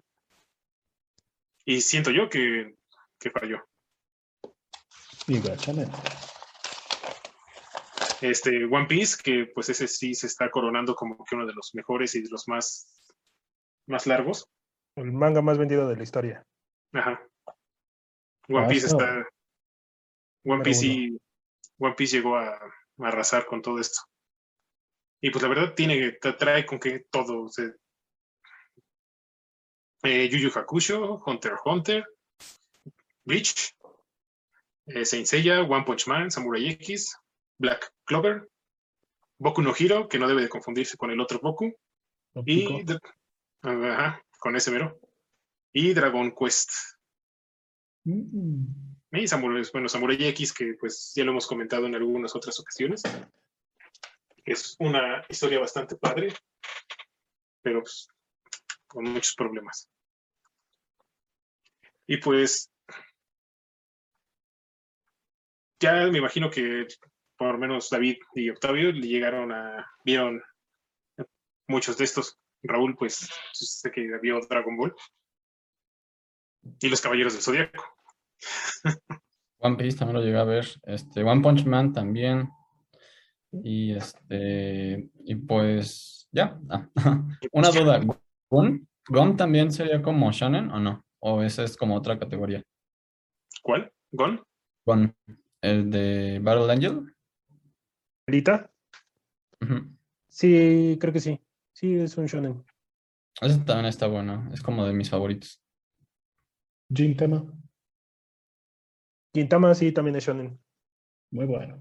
Y siento yo que, que falló. Y. Este One Piece, que pues ese sí se está coronando como que uno de los mejores y de los más, más largos. El manga más vendido de la historia. Ajá. One Piece está. One Piece sí. One Piece llegó a, a arrasar con todo esto. Y pues la verdad tiene, tra- trae con que todo. o sea, eh, Yu Yu Hakusho, Hunter x Hunter, Bleach, eh, Saint Seiya, One Punch Man, Samurai X, Black Clover, Boku no Hiro, que no debe de confundirse con el otro Boku, y ajá, con ese mero, y Dragon Quest. Mm. Y Samurai, bueno, Samurai X, que pues ya lo hemos comentado en algunas otras ocasiones. Es una historia bastante padre, pero pues, con muchos problemas. Y pues ya me imagino que por lo menos David y Octavio le llegaron a, vieron muchos de estos. Raúl, pues, sé que vio Dragon Ball. Y los Caballeros del Zodíaco. One Piece también lo llegué a ver. Este, One Punch Man también. Y este, y pues, ya. Ah, (laughs) Una duda. ¿Gon? ¿Gon también sería como Shonen o no? ¿O esa es como otra categoría? ¿Cuál? ¿Gon? Gon. ¿El de Battle Angel? Ujú. Sí, creo que sí. Sí, es un shonen. Ese también está bueno. Es como de mis favoritos. Gintama, Gintama sí también es shonen. muy bueno.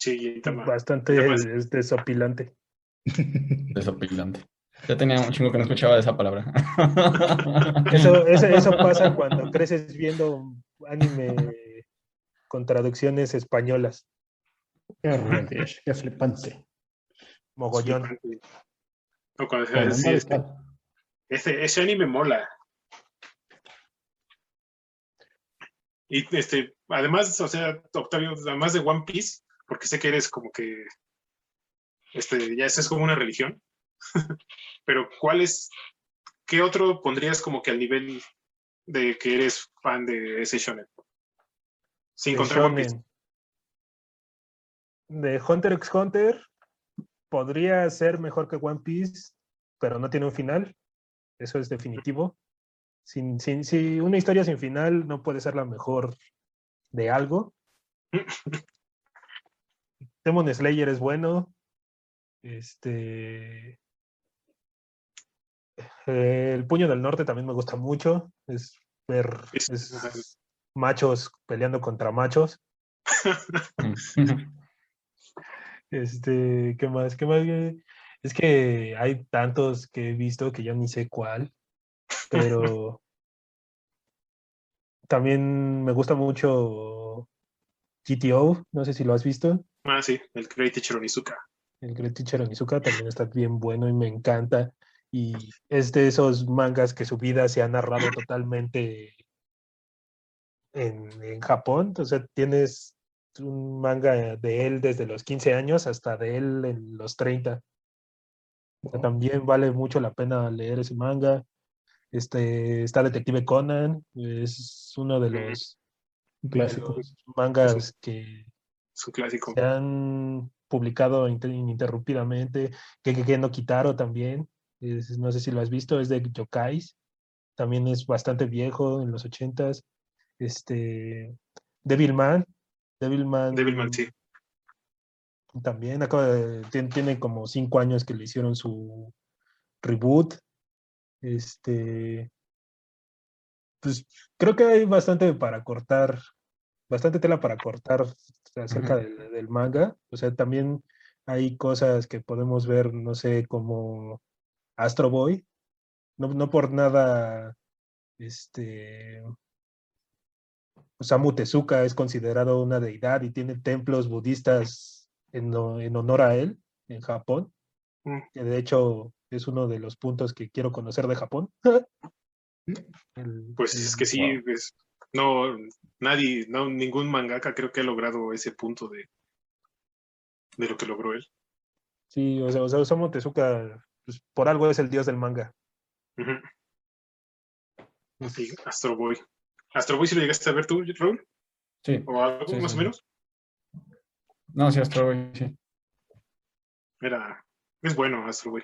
Sí, Gintama. Bastante Gintama es- es desopilante. (laughs) Desopilante. Ya tenía un chingo que no escuchaba esa palabra. (laughs) Eso, eso, eso (laughs) pasa cuando creces viendo anime con traducciones españolas. Qué qué flipante. Mogollón. No, cuando- sí, este, ese anime mola. Y este, además, o sea, Octavio, además de One Piece, porque sé que eres como que, este, ya esa es como una religión, (laughs) pero ¿cuál es, qué otro pondrías como que al nivel de que eres fan de ese shonen? Sin de contar One Piece. De Hunter x Hunter podría ser mejor que One Piece, pero no tiene un final. Eso es definitivo. Sin, sin, si una historia sin final no puede ser la mejor de algo. (clears throat) Demon Slayer es bueno. Este. eh, El Puño del Norte también me gusta mucho. Es ver es machos peleando contra machos. (laughs) Este, ¿qué más? ¿Qué más? Es que hay tantos que he visto que ya ni sé cuál, pero también me gusta mucho GTO, no sé si lo has visto. Ah, sí, el Great Teacher Onizuka. El Great Teacher Onizuka también está bien bueno y me encanta. Y es de esos mangas que su vida se ha narrado totalmente en, en Japón. O sea, tienes un manga de él desde los 15 años hasta de él en los 30. O sea, también vale mucho la pena leer ese manga. Este, está Detective Conan, es uno de los, Un de clásico. los mangas que clásico. se han publicado inter- ininterrumpidamente. Que, que, que no Kitaro también. es- no sé si lo has visto, es de Yokais. También es bastante viejo, en los ochentas. Este, Devilman. Devilman. Devilman, sí. También acaba de- tien- tiene como cinco años que le hicieron su reboot. Este. Pues creo que hay bastante para cortar, bastante tela para cortar acerca del, del manga. O sea, también hay cosas que podemos ver, no sé, como Astro Boy. No, no por nada, este. Osamu Tezuka es considerado una deidad y tiene templos budistas en, en honor a él en Japón. Mm. Que de hecho es uno de los puntos que quiero conocer de Japón. El- Pues es que sí, Wow. no, nadie, no, ningún mangaka creo que ha logrado ese punto de, de lo que logró él. Sí, o sea, o sea, Osamu Tezuka, pues, por algo es el dios del manga. Sí, Astro Boy. Astro Boy, si lo llegaste a ver tú, Raúl, Sí. o algo Sí, más sí, o menos, No, sí, Astro Boy, sí. era, es bueno Astro Boy.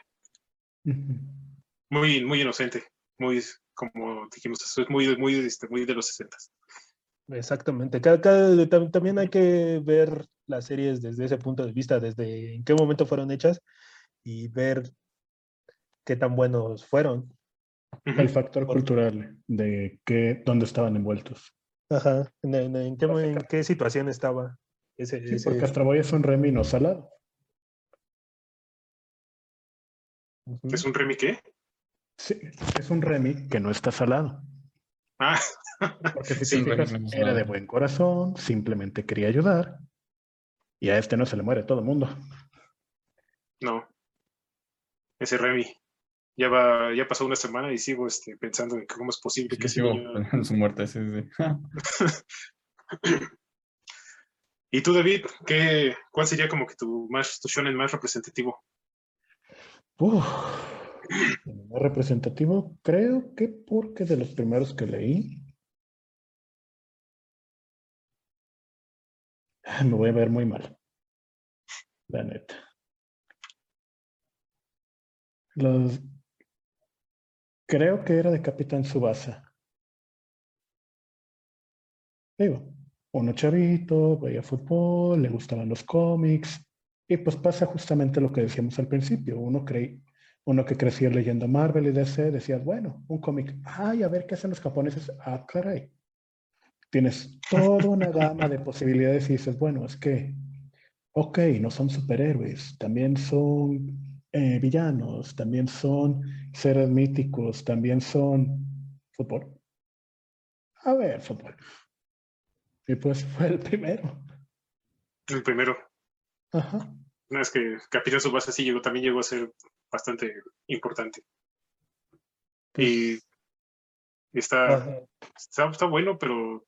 Muy, muy inocente, muy, como dijimos, es muy, muy, este, muy de los 60 Exactamente. Cada, cada- tam- también hay que ver las series desde ese punto de vista, desde en qué momento fueron hechas y ver qué tan buenos fueron. El factor cultural de que, dónde estaban envueltos. Ajá. En, en- en qué, en qué situación estaba ese, Sí, ese- porque Astro Boy es un Remy no salado. ¿Es un Remy qué? Sí, es un Remy que no está salado. Ah, Porque si (laughs) Sí, te fijas, Remy no es era de buen corazón, simplemente quería ayudar. Y a este no se le muere todo el mundo. no. Ese Remy. Ya va, ya pasó una semana y sigo este, pensando en cómo es posible que Sí, sigo en su muerte, sí, sí. (laughs) Y tú, David, ¿qué, ¿cuál sería como que tu más, tu shonen más representativo? Uf, más representativo, creo que porque de los primeros que leí, ah, me voy a ver muy mal. La neta. Los, creo que era de Capitán Subasa. Digo, uno chavito, veía fútbol, le gustaban los cómics, y pues pasa justamente lo que decíamos al principio. Uno creí, uno que creció leyendo Marvel y DC, decías, bueno, un cómic, ay, a ver qué hacen los japoneses. Ah, caray. Tienes toda una gama de posibilidades y dices, bueno, es que, ok, no son superhéroes, también son eh, villanos, también son seres míticos, también son fútbol. A ver, fútbol. Y pues fue el primero. El primero. Ajá. No, es que Capitán Subasa sí llegó, también llegó a ser bastante importante. Y está, Ajá. está, está bueno, pero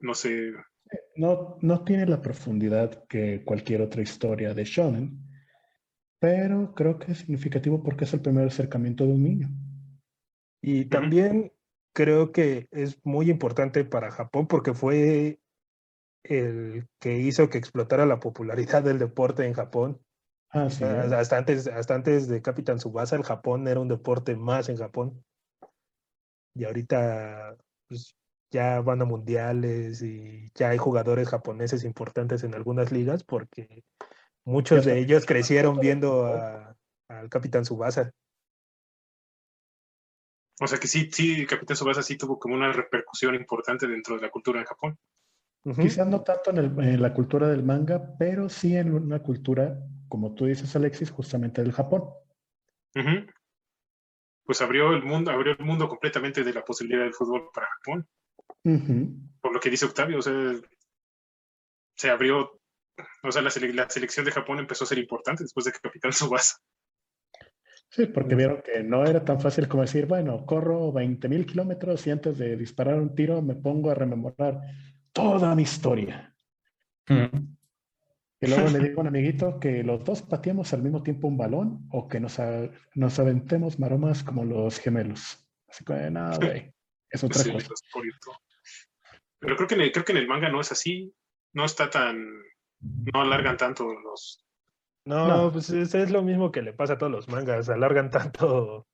no sé. No, no tiene la profundidad que cualquier otra historia de Shonen, pero creo que es significativo porque es el primer acercamiento de un niño. Y también creo que es muy importante para Japón porque fue el que hizo que explotara la popularidad del deporte en Japón. Ah, sí. Hasta antes, hasta antes de Capitán Subasa, el Japón era un deporte más en Japón. Y ahorita pues, ya van a mundiales y ya hay jugadores japoneses importantes en algunas ligas porque muchos de ellos crecieron viendo al Capitán Subasa. O sea que sí, sí, Capitán Subasa sí tuvo como una repercusión importante dentro de la cultura en Japón. Quizás no tanto en, el- en la cultura del manga, pero sí en una cultura, como tú dices, Alexis, justamente del Japón. Pues abrió el mundo, abrió el mundo completamente de la posibilidad del fútbol para Japón. Por lo que dice Octavio, o sea, se abrió, o sea, la, sele- la selección de Japón empezó a ser importante después de que Capitán Subasa. Sí, porque vieron que no era tan fácil como decir, bueno, corro 20.000 kilómetros y antes de disparar un tiro me pongo a rememorar toda mi historia. Mm. Y luego le (laughs) digo a un amiguito que los dos pateamos al mismo tiempo un balón o que nos, a- nos aventemos maromas como los gemelos. Así que, no, (laughs) güey, es otra Sí, cosa. Pero creo que, en el, creo que en el manga no es así. No está tan. No alargan tanto los. No, No. pues es, es lo mismo que le pasa a todos los mangas, alargan tanto,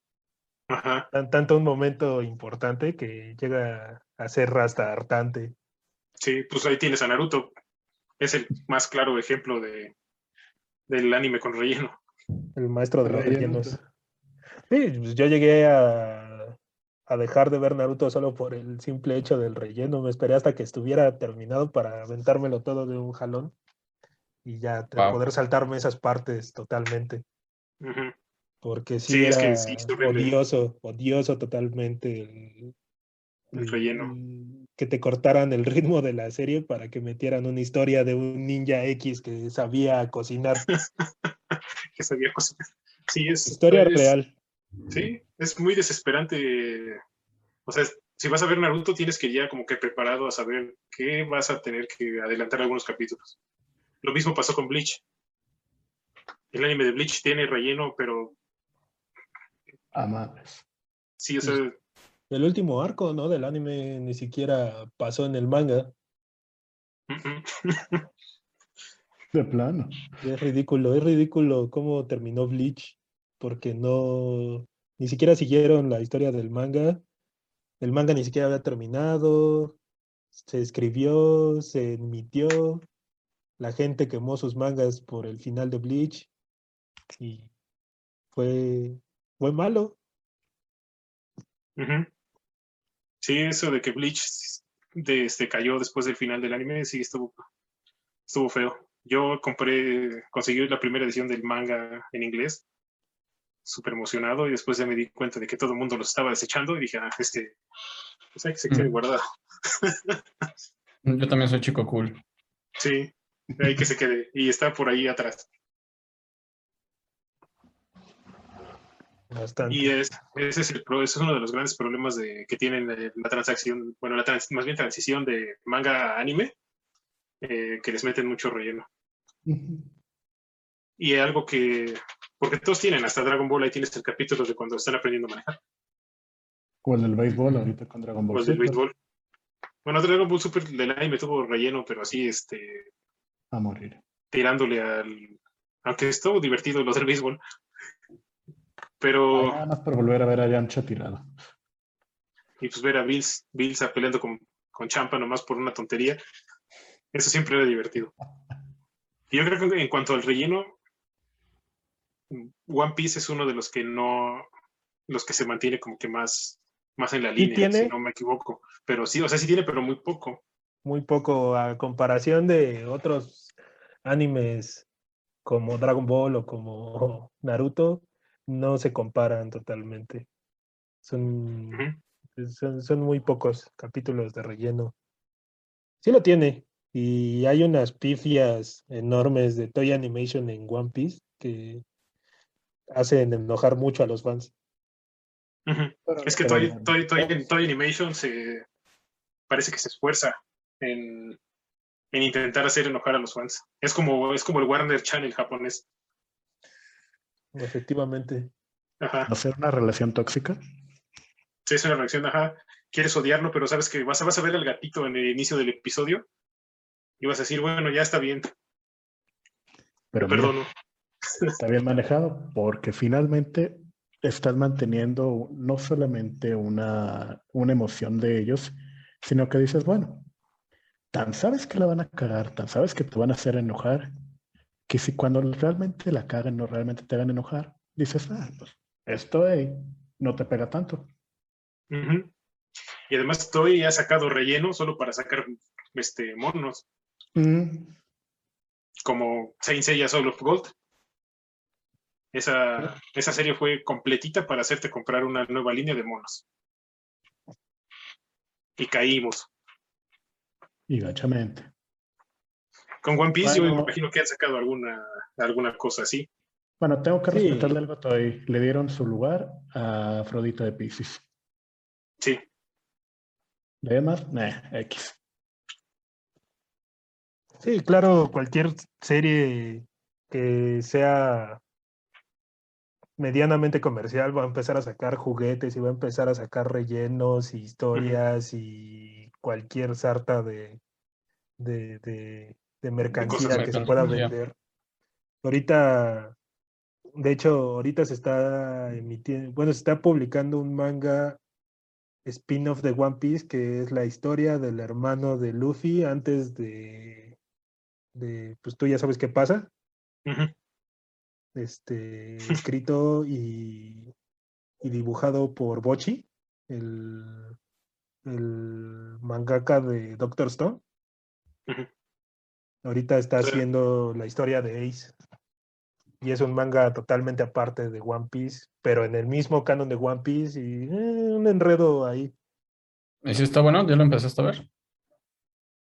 Ajá. tan- tanto un momento importante que llega a ser hasta hartante. Sí, pues ahí tienes a Naruto. Es el más claro ejemplo de del anime con relleno. El maestro de los Relleno, rellenos. Sí, pues yo llegué a, a dejar de ver Naruto solo por el simple hecho del relleno. Me esperé hasta que estuviera terminado para aventármelo todo de un jalón y ya Wow. poder saltarme esas partes totalmente. Porque sí, Sí, es era que sí, odioso, odioso totalmente el, El relleno. Que te cortaran el ritmo de la serie para que metieran una historia de un ninja X que sabía cocinar. (laughs) Que sabía cocinar. Sí, es. Historia es- real. Sí, es muy desesperante. O sea, si vas a ver Naruto, tienes que ir ya como que preparado a saber que vas a tener que adelantar algunos capítulos. Lo mismo pasó con Bleach. El anime de Bleach tiene relleno, pero Amables. sí, o sea, El último arco, ¿no? Del anime ni siquiera pasó en el manga. (laughs) De plano. Es ridículo, es ridículo cómo terminó Bleach, porque no, ni siquiera siguieron la historia del manga. El manga ni siquiera había terminado, se escribió, se emitió, la gente quemó sus mangas por el final de Bleach y fue, fue malo. Ujú. Sí, eso de que Bleach de, este, cayó después del final del anime, sí, estuvo, estuvo feo. Yo compré, conseguí la primera edición del manga en inglés súper emocionado y después ya me di cuenta de que todo el mundo lo estaba desechando y dije, ah, este, pues hay que se quede Mm. guardado. Yo también soy chico cool. Sí, hay que se quede. Y está por ahí atrás. Bastante. Y es, ese es el ese es uno de los grandes problemas de, que tienen la transacción, bueno, la trans- más bien transición de manga a anime, eh, que les meten mucho relleno. Ujú. Y algo que, porque todos tienen, hasta Dragon Ball, ahí tienes el capítulo de cuando están aprendiendo a manejar, O el del béisbol ahorita con Dragon o Ball el del béisbol. Bueno, Dragon Ball Super del anime tuvo relleno, pero así, este, a morir. tirándole al, aunque estuvo divertido lo del béisbol, pero, Nada más por volver a ver a Yamcha tirado. y pues ver a Bills, Bills peleando con, con Champa nomás por una tontería, eso siempre era divertido. (laughs) Y yo creo que en cuanto al relleno, One Piece es uno de los que no, los que se mantiene como que más, más en la línea, tiene. si no me equivoco. Pero sí, o sea, sí tiene, pero muy poco. Muy poco a comparación de otros animes como Dragon Ball o como Naruto, no se comparan totalmente. Son, son, son muy pocos capítulos de relleno. Sí lo tiene. Y hay unas pifias enormes de Toy Animation en One Piece que hacen enojar mucho a los fans. Es que Toy- Toy Animation se parece que se esfuerza en, en intentar hacer enojar a los fans. Es como, es como el Warner Channel japonés. Efectivamente. Ajá. Hacer una relación tóxica. Sí, es una reacción, ajá. Quieres odiarlo, pero sabes que vas a, vas a ver al gatito en el inicio del episodio y vas a decir, bueno, ya está bien, Pero mira, perdono. está bien manejado porque finalmente estás manteniendo no solamente una, una emoción de ellos, sino que dices, bueno, tan sabes que la van a cagar, tan sabes que te van a hacer enojar, que si cuando realmente la cagan, no realmente te hagan enojar, dices, ah, pues esto eh, no te pega tanto. Y además Toy ha sacado relleno solo para sacar este, monos, Mm, como Saint Seiya Soul of Gold. Esa, esa serie fue completita para hacerte comprar una nueva línea de monos. Y caímos. y gachamente. Con One Piece yo me imagino que han sacado alguna, alguna cosa así. Bueno, tengo que Sí. respetarle algo a Toy. Le dieron su lugar a Afrodita de Pisces. Sí. De demás, nah, X. Sí, claro, cualquier serie que sea medianamente comercial va a empezar a sacar juguetes y va a empezar a sacar rellenos y historias y cualquier sarta de, de, de- de mercancía que se pueda vender. Ahorita, de hecho, ahorita se está emitiendo, bueno, se está publicando un manga spin-off de One Piece que es la historia del hermano de Luffy antes de, de pues tú ya sabes qué pasa, este, escrito y, y dibujado por Bochi, el, el mangaka de Doctor Stone. Ahorita está Sí. haciendo la historia de Ace. Y es un manga totalmente aparte de One Piece, pero en el mismo canon de One Piece y eh, un enredo ahí. ¿Y si está bueno? ¿Ya lo empezaste a ver?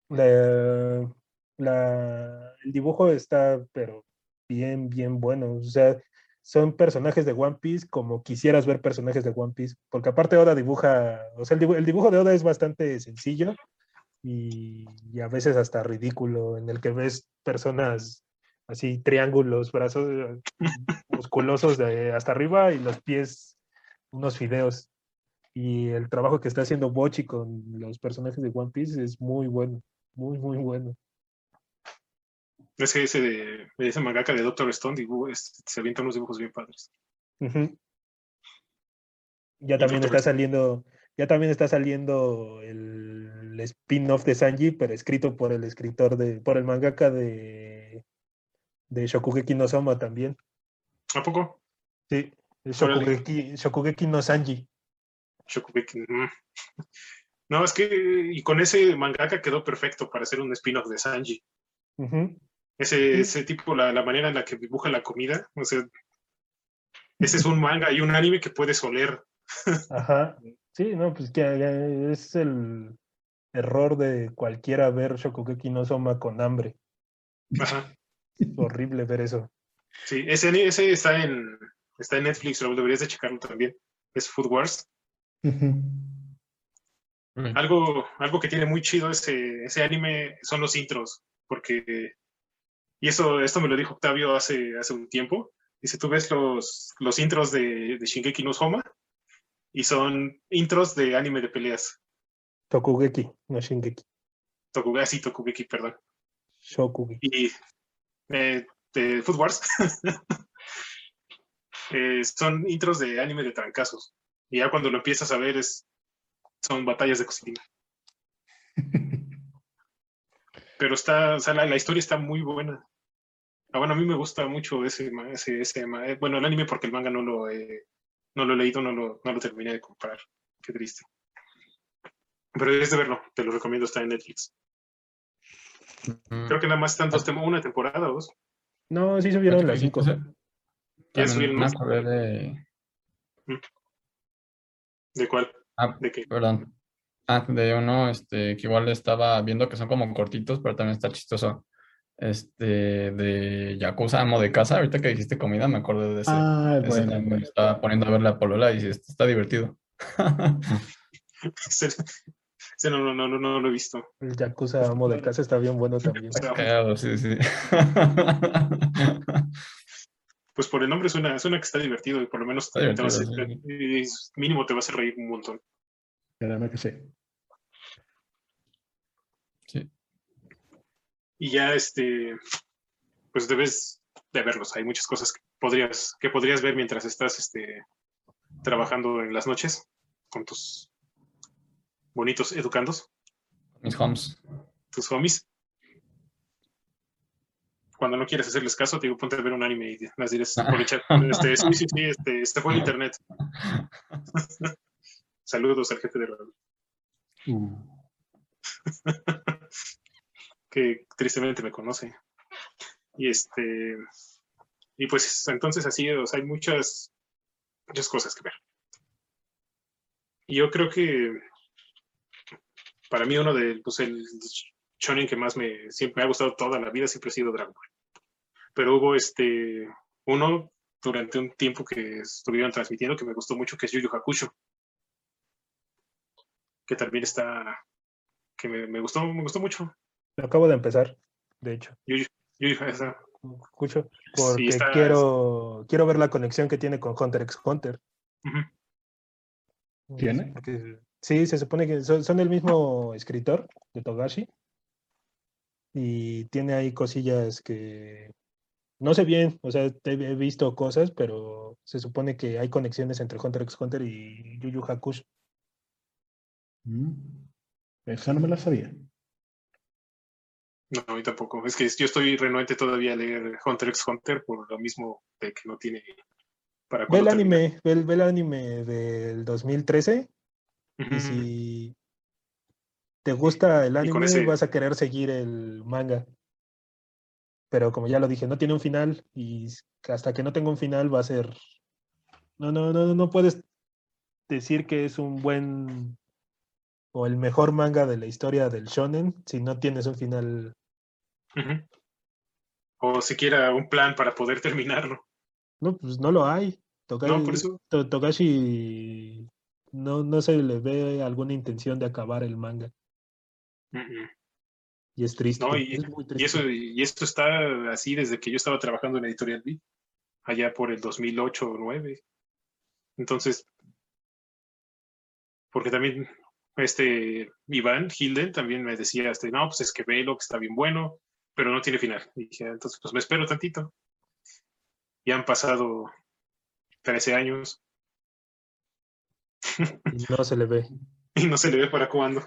La- la- el dibujo está, pero bien, bien bueno. O sea, son personajes de One Piece como quisieras ver personajes de One Piece, porque aparte Oda dibuja, o sea, el dibujo, el dibujo de Oda es bastante sencillo y, y a veces hasta ridículo, en el que ves personas así, triángulos, brazos (laughs) musculosos de hasta arriba y los pies, unos fideos. Y el trabajo que está haciendo Bochi con los personajes de One Piece es muy bueno, muy, muy bueno. Es que ese de, ese mangaka de Doctor Stone dibu- es- se avientan unos dibujos bien padres. Ujú. Ya Y también Doctor está saliendo, ya también está saliendo el, el spin-off de Sanji, pero escrito por el escritor de, por el mangaka de, de Shokugeki no Soma también. ¿A poco? Sí. Shokugeki, Shokugeki no Sanji. Shokugeki. mm. No, es que y con ese mangaka quedó perfecto para hacer un spin-off de Sanji. Ese, ese tipo, la, la manera en la que dibuja la comida, o sea, ese es un manga y un anime que puedes oler. (laughs) Ajá. Sí, no, pues que es el error de cualquiera ver Shokugeki no Soma con hambre. Ajá. Horrible ver eso. Sí, ese, ese está en está en Netflix, lo deberías de checarlo también. Es Food Wars. Ujú. Algo, algo que tiene muy chido ese, ese anime son los intros, porque, y eso, esto me lo dijo Octavio hace, hace un tiempo, dice, tú ves los, los intros de, de Shingeki no Soma y son intros de anime de peleas, Tokugeki, no Shingeki. Tokugasi, Tokugeki, perdón, Shokugeki. y eh, de Food Wars (laughs) eh, son intros de anime de trancazos, y ya cuando lo empiezas a ver es, son batallas de cocina. (laughs) pero está, o sea, la, la historia está muy buena. Ah, bueno, a mí me gusta mucho ese, ese, ese eh, bueno, el anime porque el manga no lo he, no lo he leído, no lo, no lo terminé de comprar. Qué triste. Pero es de verlo, te lo recomiendo, está en Netflix. Mm. Creo que nada más están dos tem- una temporada o dos. No, sí subieron las cinco. Ya subieron más. acordé de... ¿De cuál? Ah, ¿De qué? perdón. Ah, de uno, este, que igual estaba viendo que son como cortitos, pero también está chistoso. Este, de Yakuza, amo de casa. Ahorita que dijiste comida, me acordé de ese. Ah, ese bueno, estaba poniendo a ver la polola y dice, "Esto está divertido. (laughs) (laughs) Ese no, no, no, no, no lo he visto. El Yakuza Amo de Casa está bien bueno también. Está- Cagado, sí, sí. (laughs) Pues por el nombre suena, suena que está divertido y por lo menos te, te va a mínimo te va a hacer reír un montón. Créeme que sí. Sí. y ya este pues debes de verlos hay muchas cosas que podrías que podrías ver mientras estás este trabajando en las noches con tus bonitos educandos Mis homes. tus homies cuando no quieres hacerles caso te digo ponte a ver un anime y las dirás por el chat (laughs) este, sí sí sí este, este fue en internet (laughs) saludos al jefe de radio (laughs) que tristemente me conoce. Y este, y pues entonces así, o sea, hay muchas, muchas cosas que ver. Y yo creo que para mí uno de, pues el shonen que más me, siempre me ha gustado toda la vida siempre ha sido Dragon Ball. Pero hubo este, uno durante un tiempo que estuvieron transmitiendo que me gustó mucho, que es Yu Yu Hakusho. Que también está, que me, me gustó, me gustó mucho. Lo acabo de empezar, de hecho. Yu Yu- Yu Yu- esa- Escucho. Porque está- quiero, quiero ver la conexión que tiene con Hunter x Hunter. Ujú. ¿Tiene? Porque- sí, se supone que son, son el mismo escritor de Togashi. Y tiene ahí cosillas que no sé bien, o sea, te- he visto cosas, pero se supone que hay conexiones entre Hunter x Hunter y Yu Yu Hakusho. Mm. Esa no me la sabía. No, a mí tampoco. Es que yo estoy renuente todavía a leer Hunter x Hunter por lo mismo de que no tiene para Ve el anime, ve, el- ve el anime del 2013 Y si te gusta el anime ese- vas a querer seguir el manga. Pero como ya lo dije, no tiene un final y hasta que no tenga un final va a ser... No, no, no, no puedes decir que es un buen o el mejor manga de la historia del shonen si no tienes un final. O siquiera un plan para poder terminarlo. No, pues no lo hay. No, por eso. To- Togashi no, no se le ve alguna intención de acabar el manga. Ujú. Y es triste. No, y, es muy y triste. eso, y esto está así desde que yo estaba trabajando en Editorial B, allá por el 2008 o 2009. Entonces, porque también este Iván Hilden también me decía, este, no, pues es que velo, que está bien bueno, pero no tiene final. Y dije, "Ah, entonces, pues me espero tantito. Ya han pasado 13 años (laughs) Y no se le ve, y no se le ve para cuándo.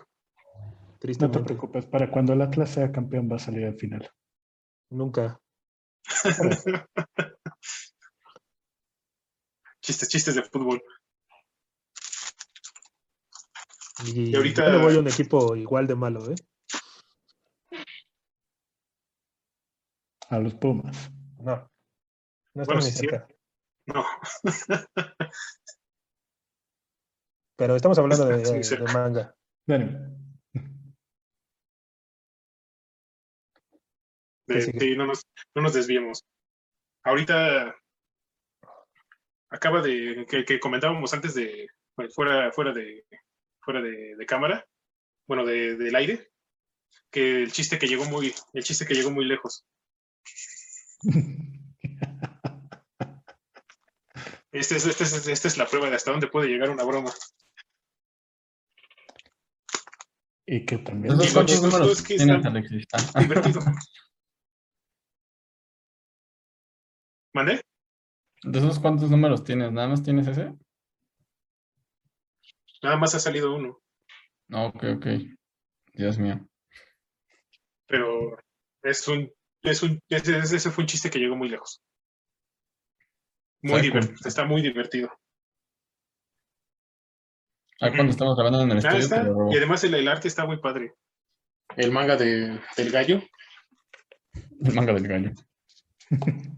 No te preocupes, para cuando el Atlas sea campeón va a salir al final. Nunca. (laughs) chistes, chistes de fútbol. Y, Y ahorita- yo le voy a un equipo igual de malo, ¿eh? A los Pumas. No. No está Bueno, sí. cerca. No. (laughs) Pero estamos hablando de, (laughs) Sí, de cerca. manga. De anime. De- ¿Qué sigue? sí, no nos, no nos desviemos. Ahorita acaba de, que, que comentábamos antes de, bueno, fuera, fuera de, fuera de, de cámara, bueno, de- del aire, que el chiste que llegó muy, el chiste que llegó muy lejos. (laughs) Este es, este es- esta es la prueba de hasta dónde puede llegar una broma. Y que también. ¿Esos lo cuántos chistoso números es que tienes, está- Alexis? Ah, Divertido. (laughs) ¿Mandé? ¿De esos cuántos números tienes? ¿Nada más tienes ese? Nada más ha salido uno. No, ok, ok. Dios mío. pero es un, es un, ese, ese fue un chiste que llegó muy lejos. Muy divertido, está muy divertido. Ah, cuando estamos grabando en el Ah, estudio, y además el, el arte está muy padre. El manga de, del gallo el manga del gallo.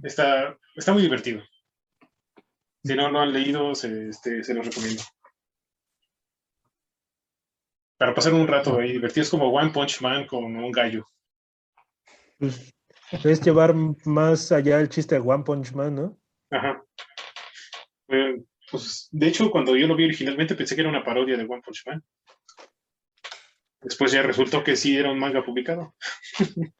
está, está muy divertido. Si no lo han leído, se, este, se los recomiendo. Para pasar un rato ahí divertido, es como One Punch Man con un gallo. Pues, es llevar más allá el chiste de One Punch Man, ¿no? Ajá. Eh, pues, de hecho, cuando yo lo vi originalmente pensé que era una parodia de One Punch Man. Después ya resultó que sí era un manga publicado. (laughs)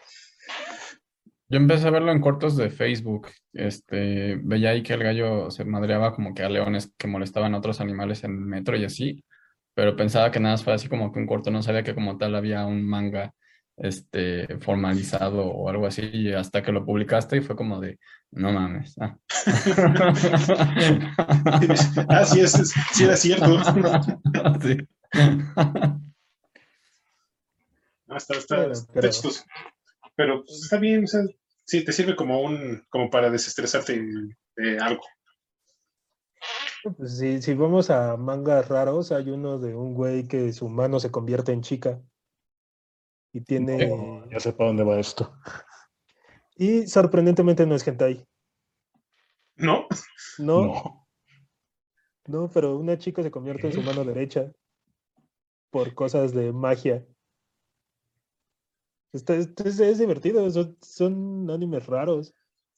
Yo empecé a verlo en cortos de Facebook. Este, veía ahí que el gallo se madreaba como que a leones que molestaban a otros animales en el metro y así, pero pensaba que nada más fue así como que un corto, no sabía que como tal había un manga este formalizado o algo así, y hasta que lo publicaste y fue como de, no mames. ah". (laughs) ah, sí, es, es- sí era cierto. (laughs) Sí. Ah, está, está, está pero- chistoso. Pero pues, está bien, o sea, sí, te sirve como un, como para desestresarte de algo. Pues, si, si vamos a mangas raros, hay uno de un güey que su mano se convierte en chica. Y tiene. Oh, ya sé para dónde va esto. Y sorprendentemente no es hentai. ¿No? No, No. no, pero una chica se convierte en su mano derecha por cosas de magia. Está, es, es- es divertido, son, son animes raros,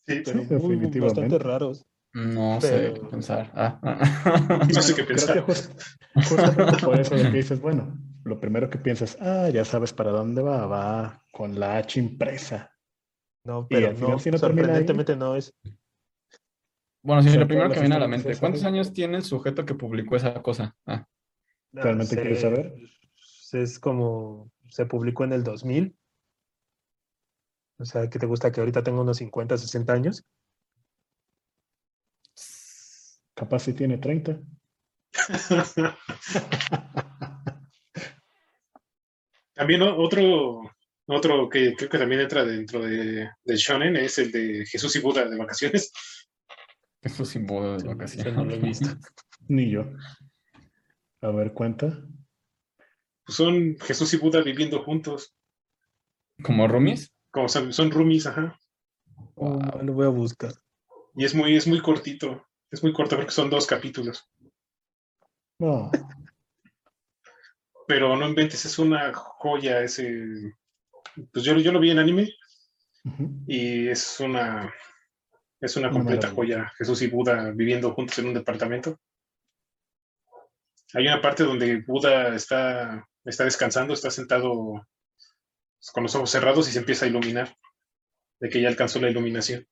Sí, pero Sí, muy, definitivamente. bastante raros. No sé qué pensar. Ah, ah. (laughs) No sé qué Creo pensar. que just- (laughs) justamente por eso de que dices, bueno, lo primero que piensas, ah, ya sabes para dónde va, va con la H impresa. No, Y pero al final, no, si no termina ahí- sorprendentemente no es. Bueno, sí, lo primero que viene a la mente. ¿Cuántos años tiene el sujeto que publicó esa cosa? Ah, ¿Realmente se- quieres saber? Es como, se publicó en el 2000. O sea, ¿qué te gusta que ahorita tengo unos 50, 60 años? Capaz si tiene 30. (laughs) También otro, otro que creo que también entra dentro de, del shonen es el de Jesús y Buda de vacaciones. eso sin boda de vacaciones. no lo he visto. (laughs) Ni yo. A ver, cuenta. Pues son Jesús y Buda viviendo juntos. ¿Como roomies? Como son, son roomies, ajá. Wow. Oh, lo voy a buscar. Y es muy, es muy cortito. Es muy corto porque son dos capítulos. No. Pero no inventes, es una joya ese. Pues yo, yo lo vi en anime y es una es una completa joya. Jesús y Buda viviendo juntos en un departamento. Hay una parte donde Buda está, está descansando, está sentado con los ojos cerrados y se empieza a iluminar, de que ya alcanzó la iluminación.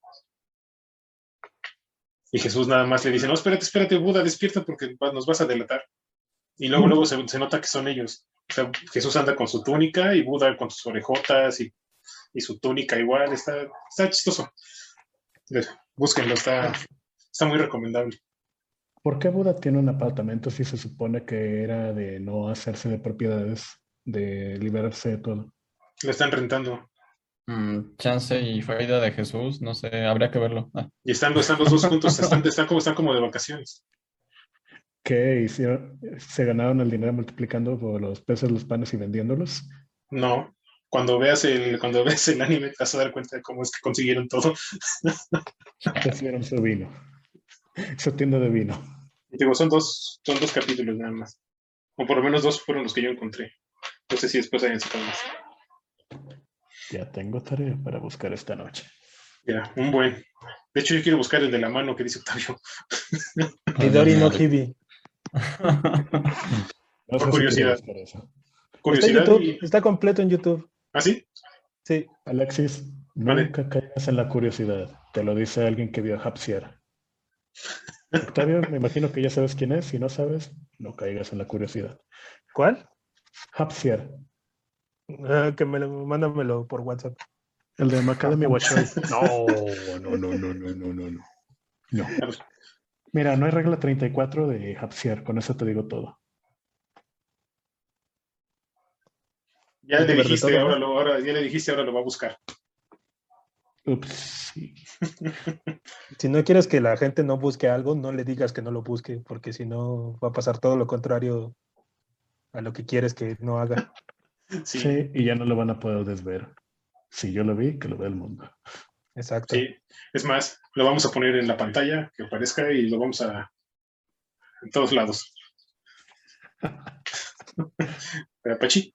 Y Jesús nada más le dice, no, espérate, espérate, Buda, despierta porque nos vas a delatar. Y luego, luego se, se nota que son ellos. O sea, Jesús anda con su túnica y Buda con sus orejotas y, y su túnica igual. Está, está chistoso. Búsquenlo, está, está muy recomendable. ¿Por qué Buda tiene un apartamento si se supone que era de no hacerse de propiedades, de liberarse de todo? Lo están rentando. Mm, chance y fue idea de Jesús, no sé, habría que verlo. Ah, Y están, están los dos juntos, están, están, como, están como de vacaciones. ¿Qué hicieron? ¿Se ganaron el dinero multiplicando por los pesos, los panes y vendiéndolos? No. Cuando veas el, cuando veas el anime te vas a dar cuenta de cómo es que consiguieron todo. (laughs) Recibieron su vino. Esa tienda de vino. Digo, son dos, son dos capítulos nada más. O por lo menos dos fueron los que yo encontré. No sé si después hayan sacado más. Ya tengo tarea para buscar esta noche. Ya, un buen. De hecho, yo quiero buscar el de la mano que dice Octavio. Midori no Hibi. (laughs) No Por sé si curiosidad. buscar eso. Está en Curiosidad. YouTube, y- está completo en YouTube. ¿Ah, sí? Sí. Alexis, Vale. nunca caigas en la curiosidad. Te lo dice alguien que vio a Hapsier. Octavio, me imagino que ya sabes quién es. Si no sabes, no caigas en la curiosidad. ¿Cuál? Hapsier, Ah, que me lo, mándamelo por WhatsApp. el de Macadamia Watch. (laughs) No, no, no, no, no, no, no, no. No. Mira, no hay regla 34 de Hapsier, con eso te digo todo. Ya le dijiste, todo, ¿no? ahora lo, ahora, ya le dijiste, ahora lo va a buscar. Ups, sí. (laughs) Si no quieres que la gente no busque algo, no le digas que no lo busque, porque si no va a pasar todo lo contrario a lo que quieres que no haga. (laughs) Sí, Sí, y ya no lo van a poder desver. Si yo lo vi, que lo vea el mundo. Exacto. sí. Es más, lo vamos a poner en la pantalla, que aparezca y lo vamos a... en todos lados. (laughs) Pachi.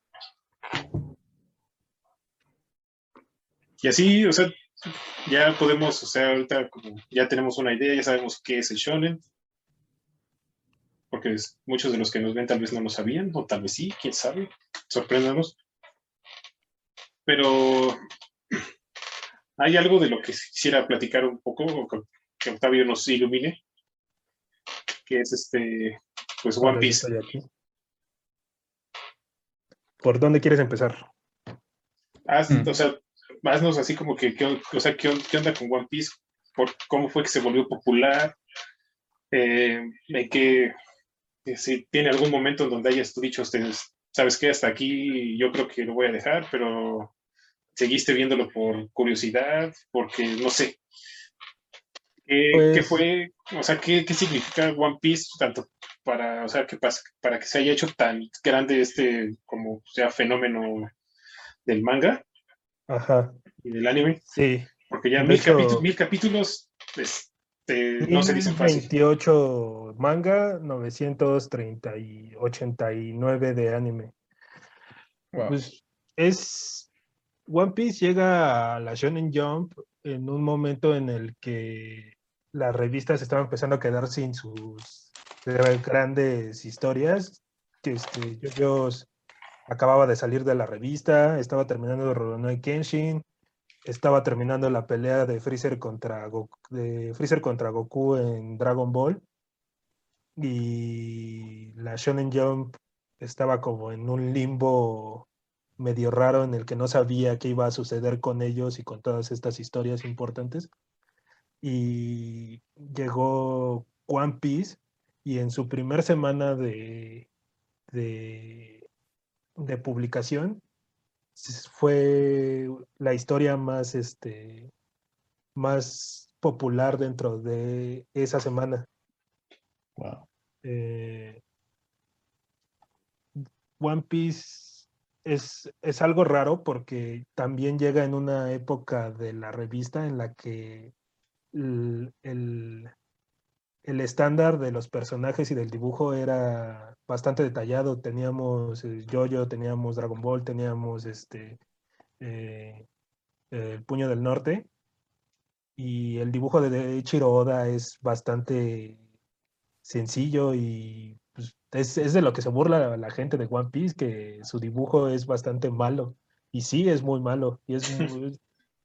Y así, o sea, ya podemos, o sea, ahorita como ya tenemos una idea, ya sabemos qué es el shonen. Porque es- muchos de los que nos ven tal vez no lo sabían, o tal vez sí, quién sabe, sorpréndanos. Pero hay algo de lo que quisiera platicar un poco, o que- que Octavio nos ilumine, que es este, pues One Piece. ¿Por dónde quieres empezar? Haz, Mm. O sea, haznos así como que, ¿qué, on- o sea, ¿qué, qué onda con One Piece? Por, ¿Cómo fue que se volvió popular? Eh, ¿en qué- eh, si tiene algún momento en donde hayas tú dicho, ustedes, ¿sabes qué? Hasta aquí yo creo que lo voy a dejar, pero seguiste viéndolo por curiosidad, porque no sé. ¿Qué, Pues- qué fue? O sea, ¿qué, qué significa One Piece tanto para, o sea, que para que se haya hecho tan grande este, como sea, fenómeno del manga Ajá. y del anime? Sí. Porque ya mil, hecho- capítulos, mil capítulos este, no se dicen fácil. 28 manga, 930 y 89 de anime. Wow. Pues es. One Piece llega a la Shonen Jump en un momento en el que las revistas estaban empezando a quedar sin sus gra- grandes historias. Este, JoJo's acababa de salir de la revista, estaba terminando Rurouni Kenshin, estaba terminando la pelea de Freezer contra de Freezer contra Goku en Dragon Ball. Y la Shonen Jump estaba como en un limbo medio raro en el que no sabía qué iba a suceder con ellos y con todas estas historias importantes. Y llegó One Piece y en su primer semana de, de, de publicación fue la historia más, este, más popular dentro de esa semana. Wow. Eh, One Piece es, es algo raro porque también llega en una época de la revista en la que el, el- estándar de los personajes y del dibujo era bastante detallado. Teníamos eh, Jojo, teníamos Dragon Ball, teníamos este eh, el Puño del Norte. Y el dibujo de Ichiro Oda es bastante sencillo y pues, es, es de lo que se burla la, gente de One Piece, que su dibujo es bastante malo. Y sí, es muy malo. Y es, (laughs) muy-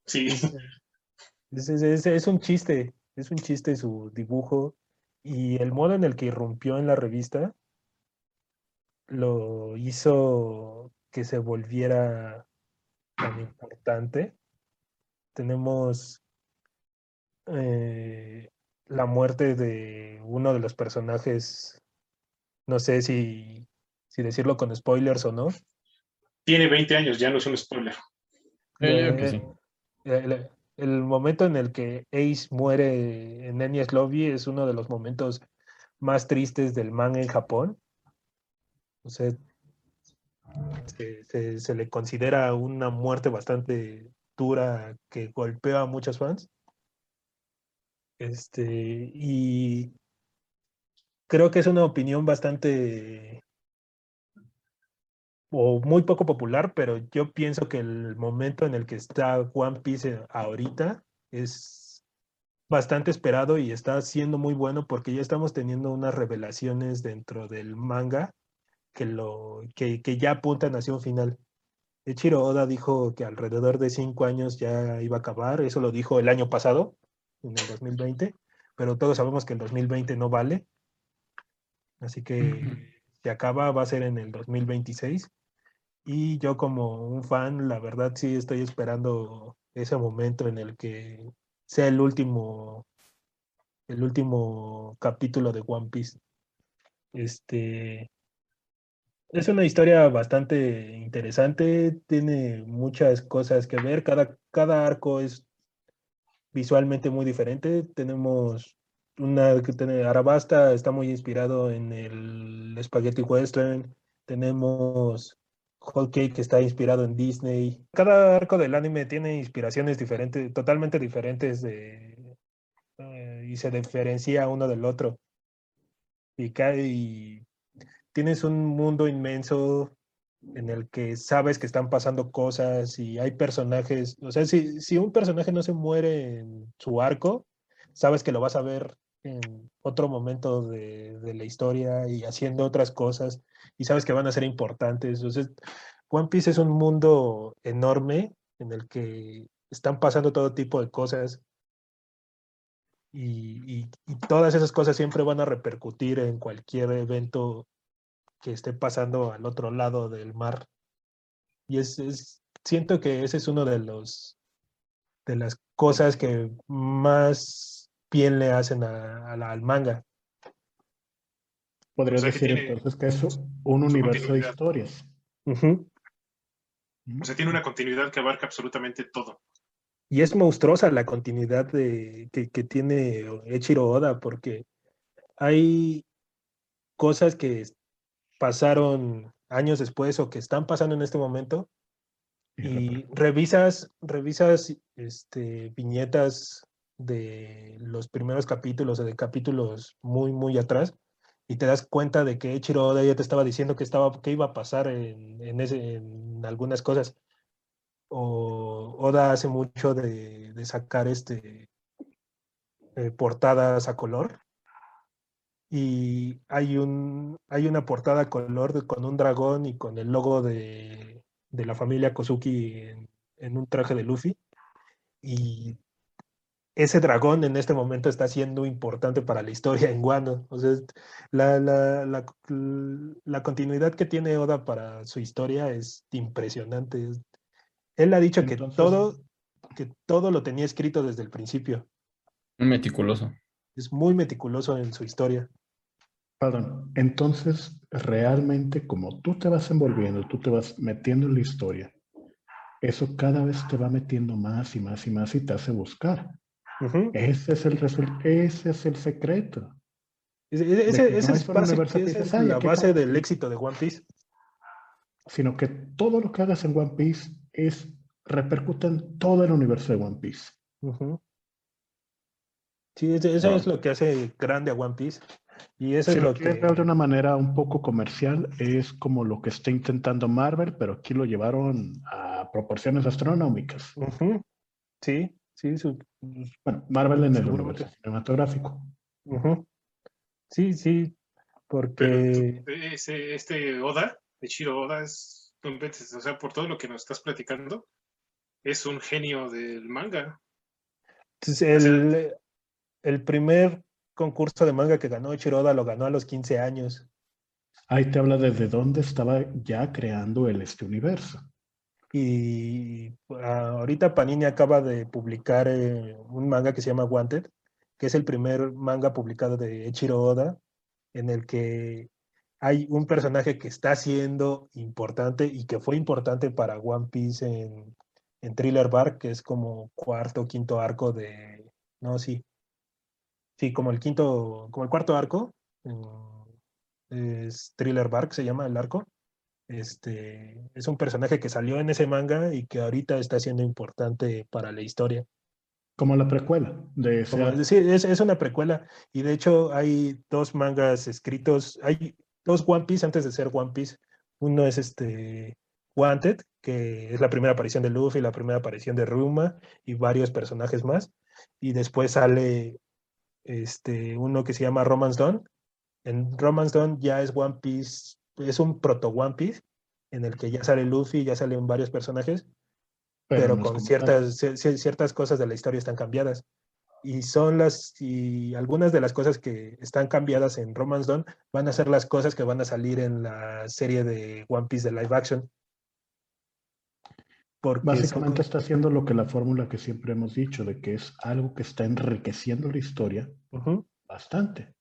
Sí, es, es- es- es un chiste, es un chiste su dibujo. Y el modo en el que irrumpió en la revista lo hizo que se volviera tan importante. Tenemos eh, la muerte de uno de los personajes, no sé si, si decirlo con spoilers o no. tiene 20 años, ya no es un spoiler. Eh, sí. El, el momento en el que Ace muere en Enies Lobby es uno de los momentos más tristes del manga en Japón. O sea, se, se- se le considera una muerte bastante dura que golpea a muchos fans. Este, y creo que es una opinión bastante o muy poco popular, pero yo pienso que el momento en el que está One Piece ahorita es bastante esperado y está siendo muy bueno porque ya estamos teniendo unas revelaciones dentro del manga que, lo, que, que ya apuntan hacia un final. Echiro Oda dijo que alrededor de cinco años ya iba a acabar, eso lo dijo el año pasado, en el 2020, pero todos sabemos que el 2020 no vale, así que se acaba, va a ser en el 2026. Y yo como un fan, la verdad sí estoy esperando ese momento en el que sea el último, el último capítulo de One Piece. Este, es una historia bastante interesante, tiene muchas cosas que ver, cada, cada arco es visualmente muy diferente. Tenemos una que tiene Arabasta, está muy inspirado en el Spaghetti Western. Tenemos Whole Cake que está inspirado en Disney. Cada arco del anime tiene inspiraciones diferentes, totalmente diferentes de, eh, y se diferencia uno del otro. Y, y tienes un mundo inmenso en el que sabes que están pasando cosas y hay personajes, o sea, si, si un personaje no se muere en su arco, sabes que lo vas a ver en otro momento de, de, la historia y haciendo otras cosas y sabes que van a ser importantes. Entonces, One Piece es un mundo enorme en el que están pasando todo tipo de cosas y, y, y todas esas cosas siempre van a repercutir en cualquier evento que esté pasando al otro lado del mar. Y es, es, siento que ese es uno de los de las cosas que más bien le hacen a, a la, al manga. Podría o sea, decir tiene, entonces que es un universo de historias. Uh -huh. O sea, tiene una continuidad que abarca absolutamente todo. Y es monstruosa la continuidad de, que, que tiene Echiro Oda, porque hay cosas que pasaron años después o que están pasando en este momento y revisas, revisas este, viñetas de los primeros capítulos o de capítulos muy, muy atrás y te das cuenta de que Echiro Oda ya te estaba diciendo que, estaba, que iba a pasar en, en, algunas cosas. O Oda hace mucho de, de sacar este, eh, portadas a color y hay, un, hay una portada color de, con un dragón y con el logo de, de la familia Kozuki en, en, un traje de Luffy. Y ese dragón en este momento está siendo importante para la historia en Wano. O sea, la, la, la, la continuidad que tiene Oda para su historia es impresionante. Él ha dicho Entonces, que todo, que todo lo tenía escrito desde el principio. Meticuloso. Es muy meticuloso en su historia. Perdón, entonces realmente como tú te vas envolviendo, tú te vas metiendo en la historia, eso cada vez te va metiendo más y más y más y te hace buscar. Uh -huh. Ese es el ese es el secreto. Ese, ese, ese no es, base, esa es la base del éxito de One Piece. Sino que todo lo que hagas en One Piece es repercute en todo el universo de One Piece. Uh -huh. Sí, eso es lo que hace grande a One Piece. Y eso si es lo lo que de una manera un poco comercial, es como lo que está intentando Marvel, pero aquí lo llevaron a proporciones astronómicas. Uh -huh. Sí, sí. Su... Bueno, Marvel en el universo cinematográfico. Uh -huh. Sí, sí, porque... Pero, ese, este Oda, de Shiro Oda, es, o sea, por todo lo que nos estás platicando, es un genio del manga. Entonces, el, o sea, el primer concurso de manga que ganó Chiroda lo ganó a los 15 años. Ahí te habla desde dónde estaba ya creando el este universo. Y uh, ahorita Panini acaba de publicar eh, un manga que se llama Wanted, que es el primer manga publicado de Echiro Oda, en el que hay un personaje que está siendo importante y que fue importante para One Piece en, en Thriller Bark, que es como cuarto o quinto arco de... No, sí, Sí, como el quinto, como el cuarto arco, es Thriller Bark, se llama el arco. Este, es un personaje que salió en ese manga y que ahorita está siendo importante para la historia. Como la precuela de Como- ese- sí, es, es una precuela. Y de hecho hay dos mangas escritos. Hay dos One Piece antes de ser One Piece. Uno es este Wanted, que es la primera aparición de Luffy, la primera aparición de Ruma y varios personajes más. Y después sale este, uno que se llama Romance Dawn. En Romance Dawn ya es One Piece, es un proto One Piece, en el que ya sale Luffy, ya salen varios personajes, pero, con ciertas, cier- cier- ciertas cosas de la historia están cambiadas. Y son las, y algunas de las cosas que están cambiadas en Romance Dawn van a ser las cosas que van a salir en la serie de One Piece de live action. Porque Básicamente está haciendo lo que la fórmula que siempre hemos dicho, de que es algo que está enriqueciendo la historia bastante.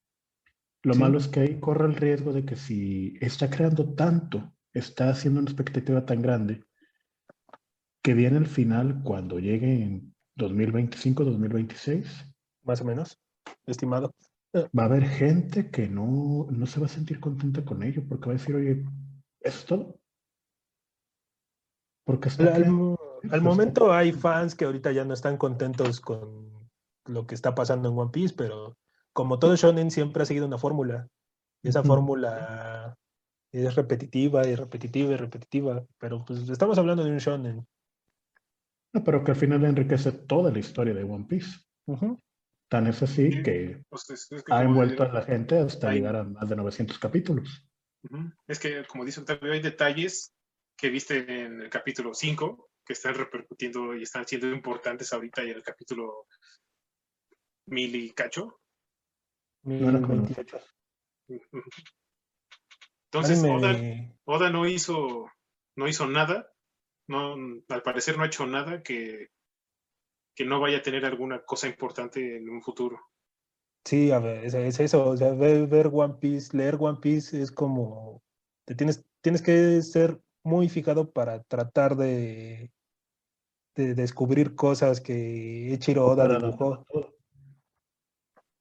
Lo Sí. malo es que ahí corre el riesgo de que si está creando tanto, está haciendo una expectativa tan grande, que viene el final cuando llegue en 2025, 2026, más o menos, estimado. va a haber gente que no, no se va a sentir contenta con ello, porque va a decir, oye, ¿eso es todo? Porque está Al, al momento hay fans que ahorita ya no están contentos con lo que está pasando en One Piece, pero como todo shonen siempre ha seguido una fórmula. Y esa Ujú. fórmula es repetitiva y repetitiva y repetitiva, pero pues estamos hablando de un shonen. No, pero que al final enriquece toda la historia de One Piece. Ujú. Tan es así Sí. que Pues es, es que ha envuelto a la gente hasta Hay- llegar a más de 900 capítulos. Ujú. Es que, como dice Octavio, hay detalles que viste en el capítulo 5 que están repercutiendo y están siendo importantes ahorita y en el capítulo mil y cacho. No era como 1028. Ujú. Entonces, Oda, Anime- Oda no hizo, no hizo nada, no, al parecer no ha hecho nada que, que no vaya a tener alguna cosa importante en un futuro. Sí, a ver, es, es eso, o sea, ver, ver One Piece, leer One Piece es como, te tienes, tienes que ser muy fijado para tratar de, de descubrir cosas que Eiichiro Oda dibujó.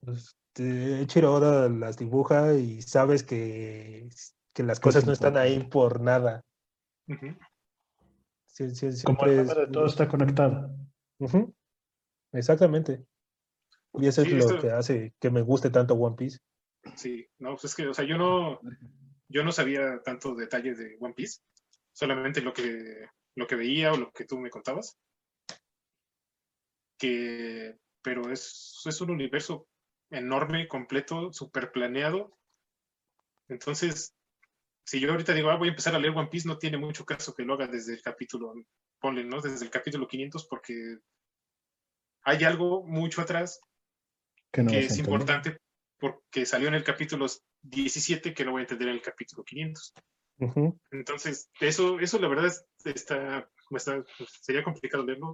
Pues, eh, Eiichiro Oda las dibuja y sabes que, que las cosas no están ahí por nada. Como el meme de es- todo está conectado. Exactamente. Y eso Sí, es lo esto- que hace que me guste tanto One Piece. Sí, no, pues es que, o sea, yo no, yo no sabía tanto detalle de One Piece, solamente lo que, lo que veía o lo que tú me contabas. Que, pero es, es un universo enorme, completo, súper planeado. Entonces, si yo ahorita digo, ah, voy a empezar a leer One Piece, no tiene mucho caso que lo haga desde el capítulo, ponle, ¿no? Desde el capítulo 500, porque hay algo mucho atrás Que no es importante porque salió en el capítulo 17 que no voy a entender en el capítulo 500. Ujú. Entonces, eso, eso la verdad es- está, está- sería complicado leerlo,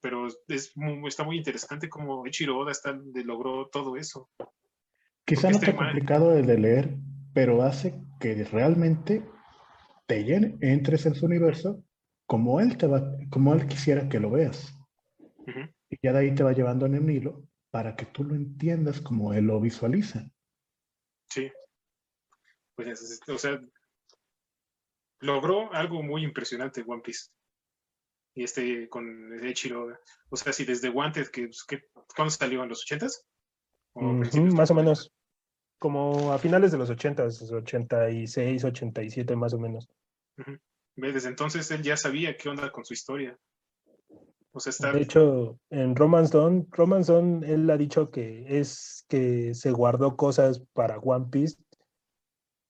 pero es muy- está muy interesante cómo Ichiro Oda está, de- logró todo eso. Quizá porque no está man- complicado el de leer, pero hace que realmente te llene, entres en su universo como él, te va, como él quisiera que lo veas. Y ya de ahí te va llevando en el hilo para que tú lo entiendas como él lo visualiza. Sí. Pues, es- es- o sea, logró algo muy impresionante One Piece. Y este con Ichiro Oda. O sea, si desde Wanted, que, pues, que ¿cuándo salió? ¿En los 80s? ¿O Ujú, principios de más o menos. Como a finales de los 80, 86, 87 más o menos. Ve, Desde entonces él ya sabía qué onda con su historia. O sea, está. De hecho, en Romance Dawn, Romance Dawn, él ha dicho que es que se guardó cosas para One Piece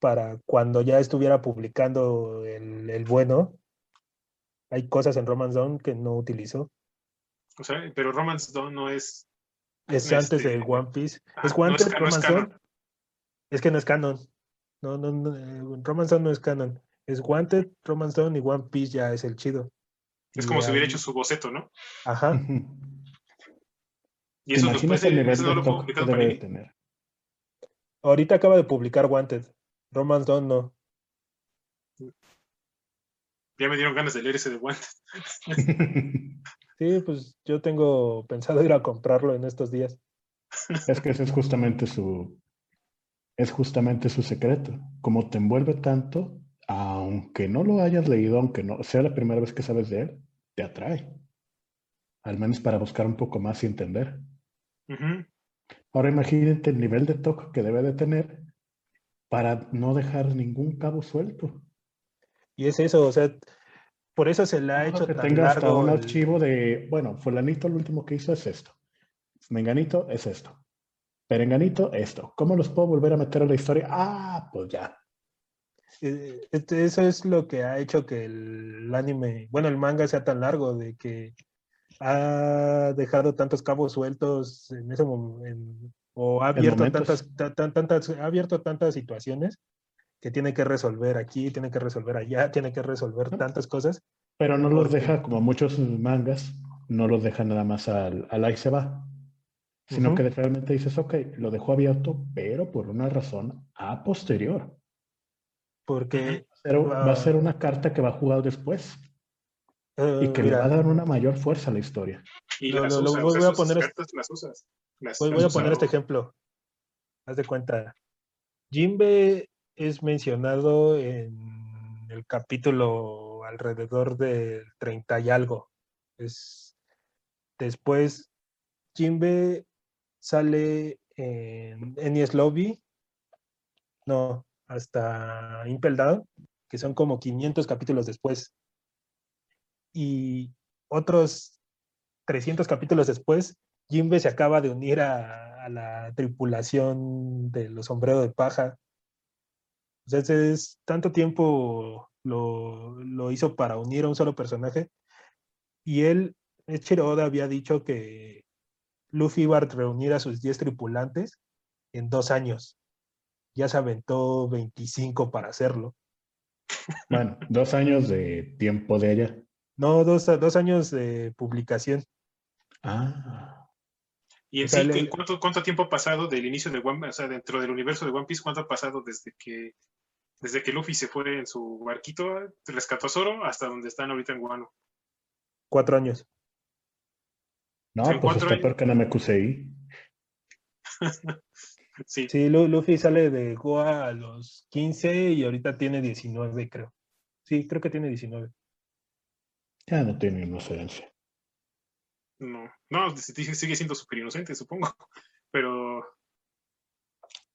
para cuando ya estuviera publicando el, el bueno. Hay cosas en Romance Dawn que no utilizó. O sea, pero Romance Dawn no es. Es Este, antes del One Piece. ah, ¿Es no ca- no es. Dawn? Es que no es canon. No, no, no, eh, Romance Dawn no es canon. Es Wanted, Romance Dawn y One Piece ya es el chido. Es Y como si hubiera hecho su boceto, ¿no? Ajá. (laughs) Y ¿Te eso imaginas después el él- nivel eso no de lo debe de Panini. tener? Ahorita acaba de publicar Wanted. Romance Dawn no. Ya me dieron ganas de leer ese de Wanted. (laughs) Sí, pues yo tengo pensado ir a comprarlo en estos días. Es que ese es justamente su, es justamente su secreto. Como te envuelve tanto, aunque no lo hayas leído, aunque no sea la primera vez que sabes de él, te atrae. al menos para buscar un poco más y entender. Ahora imagínate el nivel de toque que debe de tener para no dejar ningún cabo suelto. Y es eso, o sea, por eso se le ha hecho que tan tenga hasta largo un el- archivo de, bueno, fulanito lo último que hizo es esto. Menganito es esto. Perenganito, esto. ¿Cómo los puedo volver a meter a la historia? Ah, pues ya. Eh, Eso es lo que ha hecho que el anime, bueno, el manga sea tan largo, de que ha dejado tantos cabos sueltos en ese momento, o ha abierto tantas, ta- tan- tantas, ha abierto tantas situaciones que tiene que resolver aquí, tiene que resolver allá, tiene que resolver ¿No? tantas cosas. Pero no los deja, como muchos mangas, no los deja nada más al, al ahí se va. Sino Ujú. que realmente dices, ok, lo dejó abierto, pero por una razón a posterior. Porque, Pero va a Ah. ser una carta que va a jugar después eh, y que le mira, va a dar una mayor fuerza a la historia. Y Lo- las lo- lo usas, voy- o sea, voy a poner cartas las usas. Las- voy, las voy a poner este ejemplo. Haz de cuenta, Jimbe es mencionado en el capítulo alrededor del 30 y algo. Es, después, Jimbe sale en Enies Lobby, no, hasta Impel Down, que son como 500 capítulos después. Y otros 300 capítulos después, Jimbe se acaba de unir a, a la tripulación de los sombreros de paja. O sea, ese es tanto tiempo lo, lo hizo para unir a un solo personaje. Y él, Eiichiro Oda había dicho que Luffy iba a reunir a sus 10 tripulantes en dos años. Ya se aventó 25 para hacerlo. (laughs) Bueno, dos años de tiempo de ella. No, dos, dos años de publicación. Ah, Y en O sea, sí, le- ¿cuánto, ¿cuánto tiempo ha pasado del inicio de One Piece, o sea, dentro del universo de One Piece, cuánto ha pasado desde que desde que Luffy se fue en su barquito, rescató a Zoro, hasta donde están ahorita en Guano? Cuatro años. no, Son pues está años. peor que Namekusei. (laughs) Sí, Sí, Lu- Luffy sale de Goa a los 15 y ahorita tiene 19, creo. Sí, creo que tiene 19. Ya no tiene inocencia. no, no, sigue siendo súper inocente, supongo. (laughs) Pero,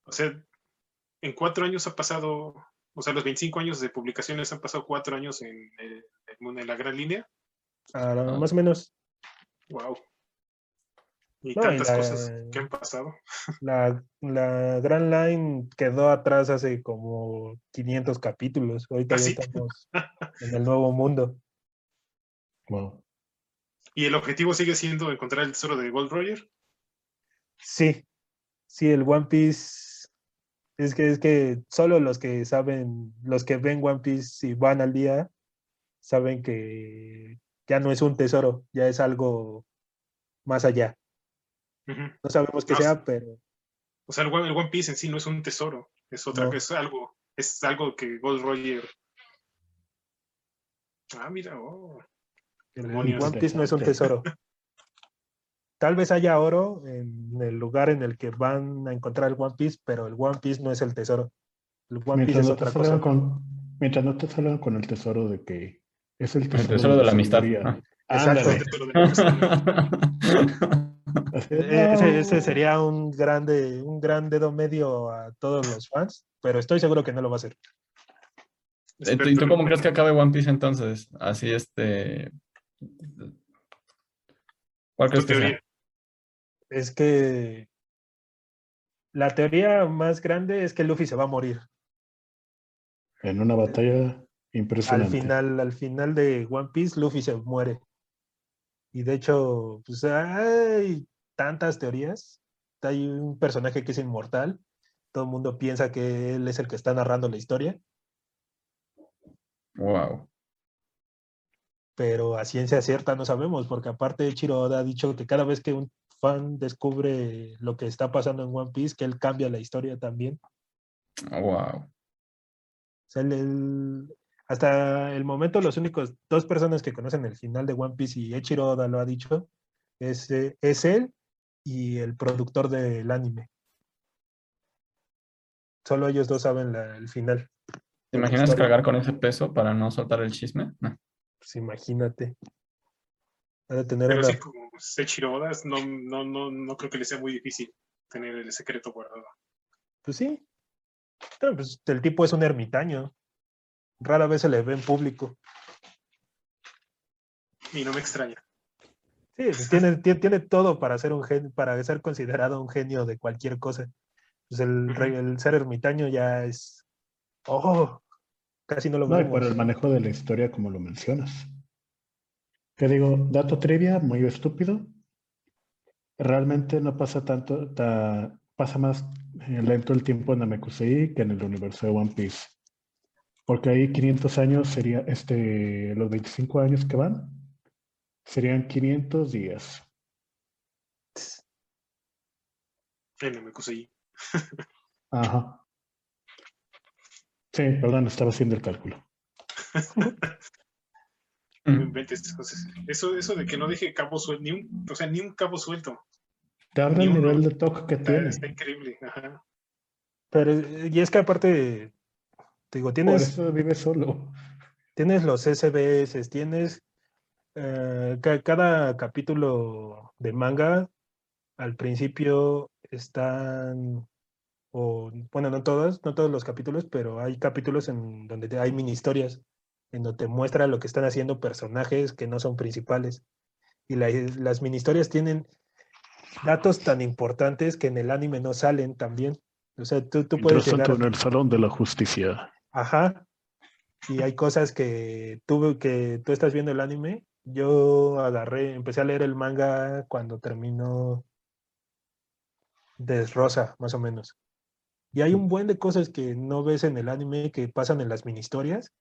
o sea, en cuatro años ha pasado, o sea, los 25 años de publicaciones han pasado cuatro años en, eh, en la gran línea. Ah, Ah. Más o menos. Wow. Y No, y tantas la- cosas que han pasado. (laughs) La, la Grand Line quedó atrás hace como 500 capítulos. Ahorita ¿Ah, ya sí? estamos (laughs) en el nuevo mundo. Wow. Y el objetivo sigue siendo encontrar el tesoro de Gold Roger. Sí, sí, el One Piece. Es que, es que solo los que saben, los que ven One Piece y van al día, saben que ya no es un tesoro, ya es algo más allá. No sabemos qué No, sea, pero O sea, el One, el One Piece en sí no es un tesoro, es otra No. es algo, es algo que Gold Roger. Ah, mira, oh. el Demonios. One Piece no es un tesoro. (laughs) Tal vez haya oro en el lugar en el que van a encontrar el One Piece, pero el One Piece no es el tesoro. El One Piece Mientras es no, te otra cosa. con, mientras no te salgan con el tesoro de que es el tesoro, tesoro de la. Ah. Exacto. El de la amistad. Así, E- Ese, ese no. sería un grande, un gran dedo medio a todos los fans, pero estoy seguro que no lo va a hacer. ¿Y tú- ¿Y tú cómo crees que acabe One Piece entonces? Así este. ¿Cuál crees Tu que sea? Es que la teoría más grande es que Luffy se va a morir. En una batalla Al impresionante. final, al final de One Piece, Luffy se muere. Y de hecho, pues hay tantas teorías. Hay un personaje que es inmortal. Todo el mundo piensa que él es el que está narrando la historia, Wow. pero a ciencia cierta no sabemos, porque aparte Chiro ha dicho que cada vez que un fan descubre lo que está pasando en One Piece, que él cambia la historia también. Wow. O sea, el- el- hasta el momento los únicos dos personas que conocen el final de One Piece y Eiichiro Oda lo ha dicho es, eh, es él y el productor del anime. Solo ellos dos saben la- el final. ¿Te imaginas cargar con ese peso para no soltar el chisme? No. Pues imagínate. Ha de tener Pero una- sí, como Seiichiro Oda, no, no, no, no creo que le sea muy difícil tener el secreto guardado. Pues sí. Pero, pues, el tipo es un ermitaño. Rara vez se le ve en público. Y no me extraña. Sí, pues, tiene, tiene, tiene todo para ser un gen, para ser considerado un genio de cualquier cosa. Pues el, el ser ermitaño ya es. Oh, casi no lo No, y vemos. por el manejo de la historia como lo mencionas. Te digo, dato trivia, muy estúpido. Realmente no pasa tanto, ta- pasa más eh, lento el tiempo en Namekusei que en el universo de One Piece. Porque ahí 500 años sería, este, los 25 años que van, serían 500 días. Me conseguí. Ajá. Sí, perdón, estaba haciendo el cálculo. (laughs) No inventes. Eso, eso de que no deje cabo suelto, ni un, o sea, ni un cabo suelto. Te habla el nivel de toque que Está, tiene. está increíble. Ajá. Pero, y es que aparte, te digo, Por tienes, eso vive solo. tienes los SBS, tienes eh, ca- cada capítulo de manga, al principio están, o bueno, no todos, no todos los capítulos, pero hay capítulos en donde hay mini historias, en donde te muestra lo que están haciendo personajes que no son principales. Y la- las mini historias tienen datos tan importantes que en el anime no salen también. O sea, tú, tú puedes llegar... en el Salón de la Justicia. Ajá. Y hay cosas que tú, que tú estás viendo el anime. Yo agarré, empecé a leer el manga cuando terminó Rosa, más o menos. Y hay un buen de cosas que no ves en el anime que pasan en las mini historias,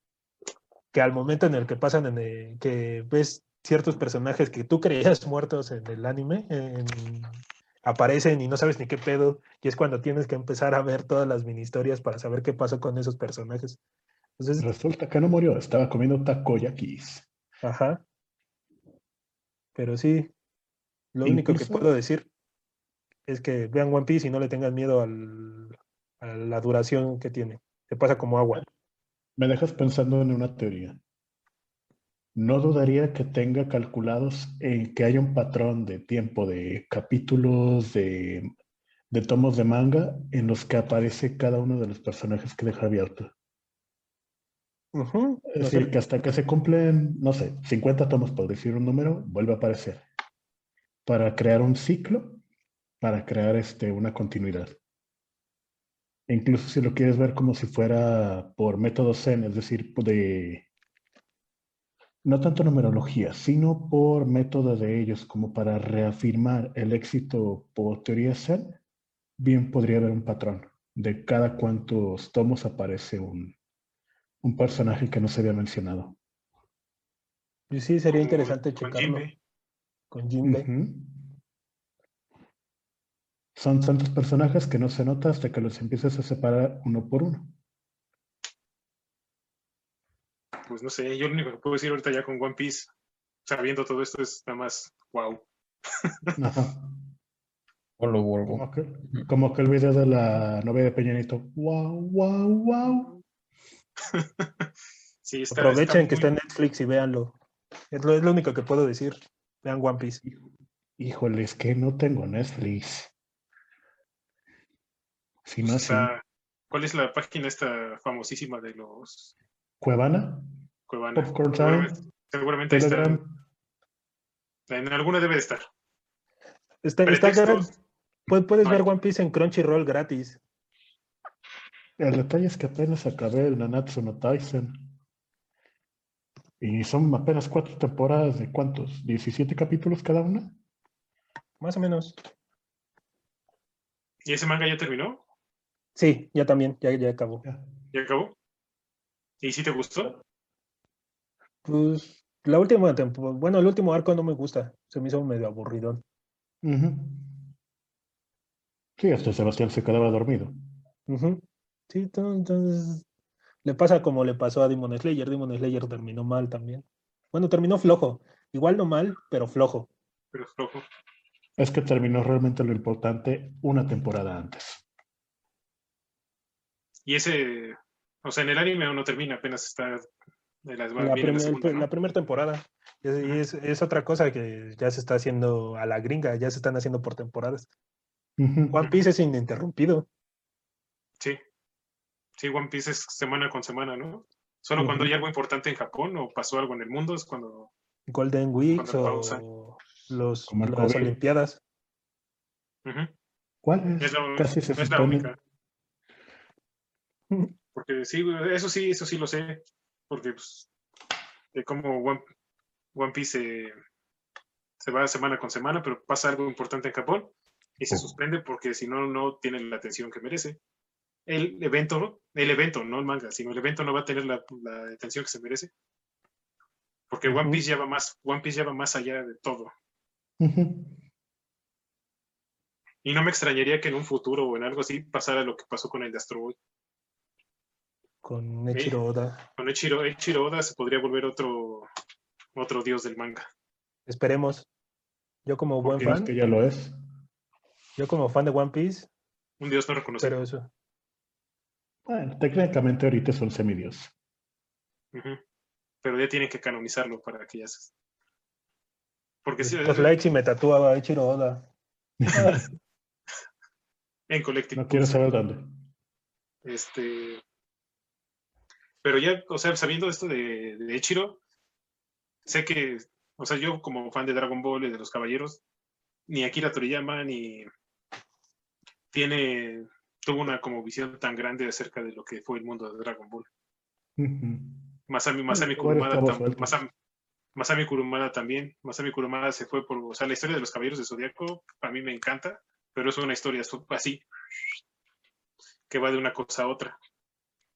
que al momento en el que pasan en el- que ves ciertos personajes que tú creías muertos en el anime, en- aparecen y no sabes ni qué pedo, y es cuando tienes que empezar a ver todas las mini historias para saber qué pasó con esos personajes. Entonces, Resulta que no murió, estaba comiendo takoyakis. ajá. Pero sí, lo único que puedo decir es que vean One Piece y no le tengan miedo al- a la duración que tiene. Se pasa como agua. Me dejas pensando en una teoría. No dudaría que tenga calculados en que haya un patrón de tiempo de capítulos, de, de tomos de manga, en los que aparece cada uno de los personajes que deja abierto. Es decir, que hasta que se cumplen, no sé, 50 tomos, por decir un número, vuelve a aparecer. Para crear un ciclo, para crear este, una continuidad. E incluso si lo quieres ver como si fuera por método Zen, es decir, de no tanto numerología, sino por método de ellos, como para reafirmar el éxito por teoría Zen, bien podría haber un patrón de cada cuantos tomos aparece un, un personaje que no se había mencionado. y sí, sería interesante checarlo con Jinbe. Ujú. Son tantos personajes que no se nota hasta que los empieces a separar uno por uno. Pues no sé, yo lo único que puedo decir ahorita ya con One Piece, sabiendo todo esto, es nada más wow. Ajá. Olo Borgo. Como que, como que el video de la novia de Peñanito. Wow, wow, wow. Sí, está, Aprovechen que muy- está en Netflix y véanlo. Es lo, es lo único que puedo decir. Vean One Piece. Híjole, es que no tengo Netflix. Si no, ¿Cuál es la página esta famosísima de los Cuevana, Cuevana? Popcorn Time, Seguramente, seguramente ahí está. En alguna debe de estar. Está, está puedes, No ver. One Piece en Crunchyroll gratis. El detalle es que apenas acabé el Nanatsu no Taisen. Y son apenas cuatro temporadas de cuántos? ¿17 capítulos cada una? Más o menos. ¿Y ese manga ya terminó? Sí, ya también, ya, ya acabó. Ya. ¿Ya acabó? ¿Y si te gustó? Pues la última temporada, bueno, el último arco no me gusta. Se me hizo medio aburridón. Ujú. Sí, hasta Sebastián se quedaba dormido. Ujú. Sí, to- entonces le pasa como le pasó a Demon Slayer. Demon Slayer terminó mal también. Bueno, terminó flojo. Igual no mal, pero flojo. Pero flojo. Es que terminó realmente lo importante una temporada antes. Y ese, o sea, en el anime aún no termina, apenas está de las La, la primer- segunda, ¿no? la primera temporada. Y es, y es- es otra cosa que ya se está haciendo a la gringa, ya se están haciendo por temporadas. One Piece es ininterrumpido. Sí. Sí, One Piece es semana con semana, ¿no? Solo cuando hay algo importante en Japón o pasó algo en el mundo es cuando... Golden Weeks pausa. o los, las COVID. Olimpiadas. ¿Cuál es? Es la, Casi se es la única. Porque sí, eso sí, eso sí lo sé. Porque pues, de cómo One, One Piece se, se va semana con semana, pero pasa algo importante en Japón y se suspende porque si no, no tiene la atención que merece. El evento, el evento, no el manga, sino el evento no va a tener la, la atención que se merece. Porque One. Piece ya va más, One Piece ya va más allá de todo. Y no me extrañaría que en un futuro o en algo así pasara lo que pasó con el de Astro Boy. Con Eiichiro Oda. Con Eiichiro, Eiichiro Oda se podría volver otro, otro dios del manga. Esperemos. Yo como buen Porque Es fan, que ya lo es. yo como fan de One Piece, Un dios no reconocido. pero eso. Bueno, técnicamente ahorita es un semidios. Pero ya tienen que canonizarlo para que ya se... Porque sí, Pues si me tatuaba Eiichiro Oda. (laughs) en Collective. No quiero saber dónde. Este... Pero ya, o sea, sabiendo esto de, de Eiichiro, sé que, o sea, yo como fan de Dragon Ball y de los Caballeros, ni Akira Toriyama ni tiene, tuvo una como visión tan grande acerca de lo que fue el mundo de Dragon Ball. Masami, Masami Kurumada, tam-. Masami, Masami Kurumada también. Masami Kurumada se fue por, o sea, la historia de los caballeros de Zodíaco a mí me encanta, pero es una historia así, que va de una cosa a otra,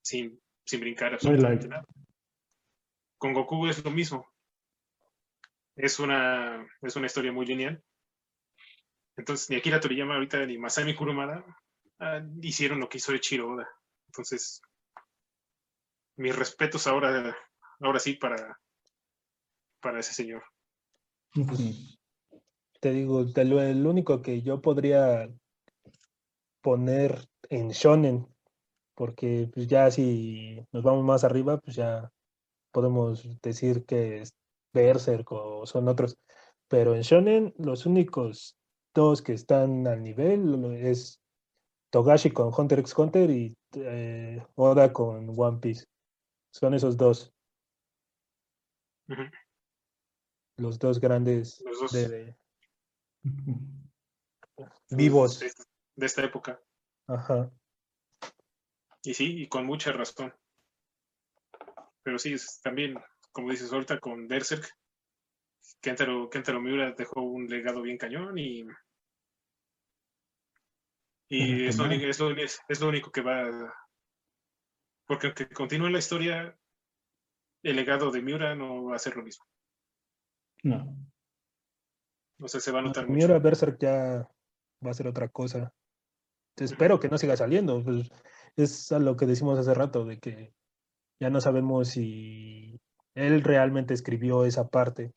sin, sin brincar absolutamente nada. Con Goku es lo mismo. Es una, es una historia muy lineal. Entonces, ni Akira Toriyama ahorita ni Masami Kurumada ah, hicieron lo que hizo Eiichiro Oda. Entonces, mis respetos ahora, ahora sí para, para ese señor. Ujú. Te digo, el único que yo podría poner en Shonen, porque pues ya si nos vamos más arriba, pues ya podemos decir que es Berserk o son otros. Pero en Shonen, los únicos dos que están al nivel es Togashi con Hunter x Hunter y eh, Oda con One Piece. Son esos dos, los dos grandes Los dos. de- vivos. De, de esta época. Ajá. Y sí, y con mucha razón. Pero sí, es también, como dices ahorita, con Berserk, Kentaro, Kentaro Miura dejó un legado bien cañón y. Y Pero es lo, es, lo, es- es lo único que va. Porque aunque continúe la historia, el legado de Miura no va a ser lo mismo. No. O sea, se va a notar mucho. Miura Berserk ya va a ser otra cosa. Espero que no siga saliendo. pues, es a lo que decimos hace rato, de que ya no sabemos si él realmente escribió esa parte.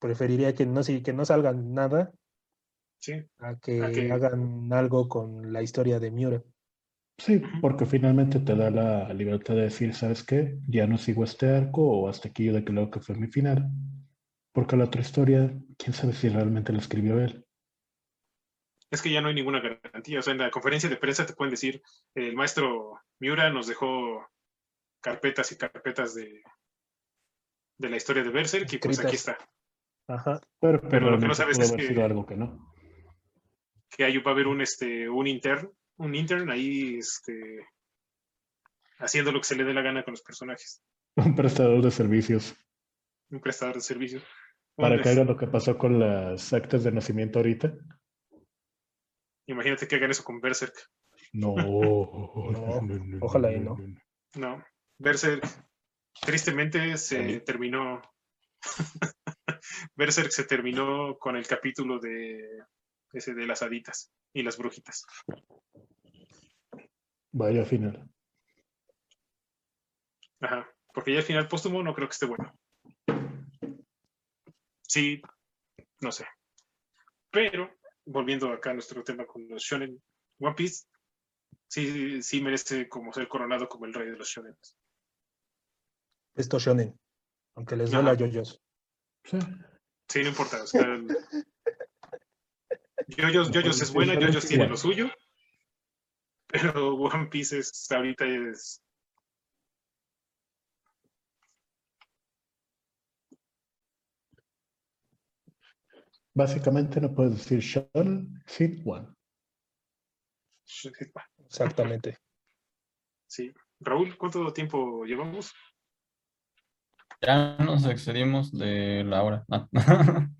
Preferiría que no, si- que no salga nada Sí, a que, que- hagan algo con la historia de Miura. Sí, porque finalmente te da la libertad de decir, ¿sabes qué? Ya no sigo este arco o hasta aquí yo declaro que fue mi final. Porque la otra historia, quién sabe si realmente la escribió él. Es que ya no hay ninguna garantía. O sea, en la conferencia de prensa te pueden decir, el maestro Miura nos dejó carpetas y carpetas de, de la historia de Berserk y pues aquí está. Ajá. Pero, Pero lo que no sabes es que- algo que no. Que ahí va a haber un, este, un intern, un intern ahí, este, haciendo lo que se le dé la gana con los personajes. (laughs) Un prestador de servicios. Un prestador de servicio. Para que haga lo que pasó con las actas de nacimiento ahorita. Imagínate que hagan eso con Berserk. No. (laughs) no, ojalá y no. No. Berserk, tristemente, se terminó. (laughs) Berserk se terminó con el capítulo de ese de las haditas y las brujitas. Vaya final. Ajá. Porque ya el final póstumo no creo que esté bueno. Sí, no sé. Pero, volviendo acá a nuestro tema con los shonen, One Piece sí, sí merece como ser coronado como el rey de los shonen. Esto Shonen. Aunque les duela a yoyos. Sí. Sí, no importa. O sea, Yoyos, Yoyos es buena, Yoyos tiene lo suyo. Pero One Piece es, ahorita es. Básicamente no puedes decir Shonen sin One. Exactamente. (laughs) Sí. Raúl, ¿cuánto tiempo llevamos? Ya nos excedimos de la hora. Ah. (laughs)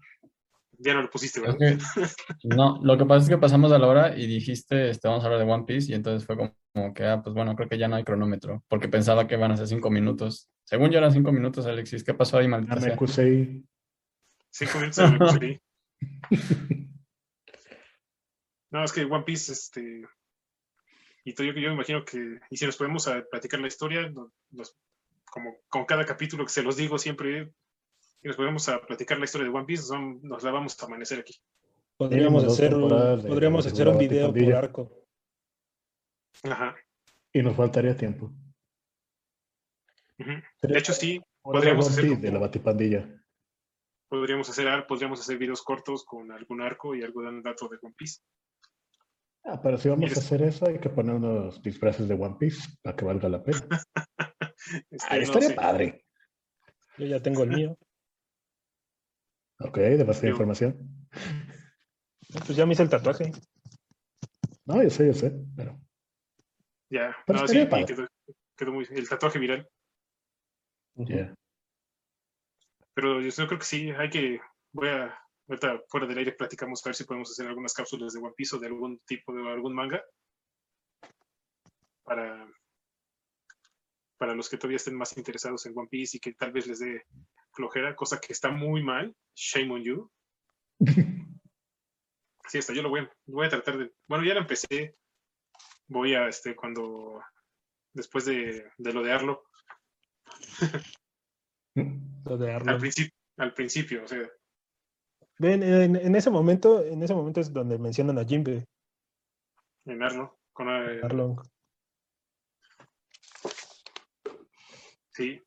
Ya no lo pusiste, ¿verdad? Es que- no, lo que pasa es que pasamos a la hora y dijiste, este, vamos a hablar de One Piece y entonces fue como, como que, ah, pues bueno, creo que ya no hay cronómetro, porque pensaba que van a ser cinco minutos. Según yo eran cinco minutos, Alexis, ¿qué pasó ahí, maldita? Namekusei. Cinco minutos me. No, es que One Piece, este. Y yo, yo me imagino que. Y si nos podemos a platicar la historia, nos- como con cada capítulo que se los digo siempre, y nos podemos a platicar la historia de One Piece, son- nos la vamos a amanecer aquí. Podríamos hacer un, podríamos de hacer un video por arco. Ajá. Y nos faltaría tiempo. De hecho, sí, podríamos One hacer de la Batipandilla. Podríamos hacer, ar- podríamos hacer videos cortos con algún arco y algún dato de One Piece. Ah, pero si vamos a Mires. hacer eso, hay que poner unos disfraces de One Piece para que valga la pena. (laughs) Este, Ah, no estaría sé. padre. Yo ya tengo el mío. Ok, demasiada Yo- información. Pues ya me hice el tatuaje. No, yo sé, yo sé, pero Ya, Pero no, sí, padre. quedó, quedó muy. El tatuaje viral. ya. Pero yo creo que sí, hay que. Voy a. Ahorita fuera del aire platicamos a ver si podemos hacer algunas cápsulas de One Piece o de algún tipo de algún manga. Para. Para los que todavía estén más interesados en One Piece y que tal vez les dé flojera, cosa que está muy mal. Shame on you. (laughs) Sí, hasta yo lo voy a, voy a tratar de. Bueno, ya lo empecé. Voy a, este, cuando. Después de, de lo de Arlo, (laughs) al Arlong. principio, al principio, o sea, Ven, en, en ese momento, en ese momento es donde mencionan a Jimbe, en Arlo, con eh, Arlong. Sí,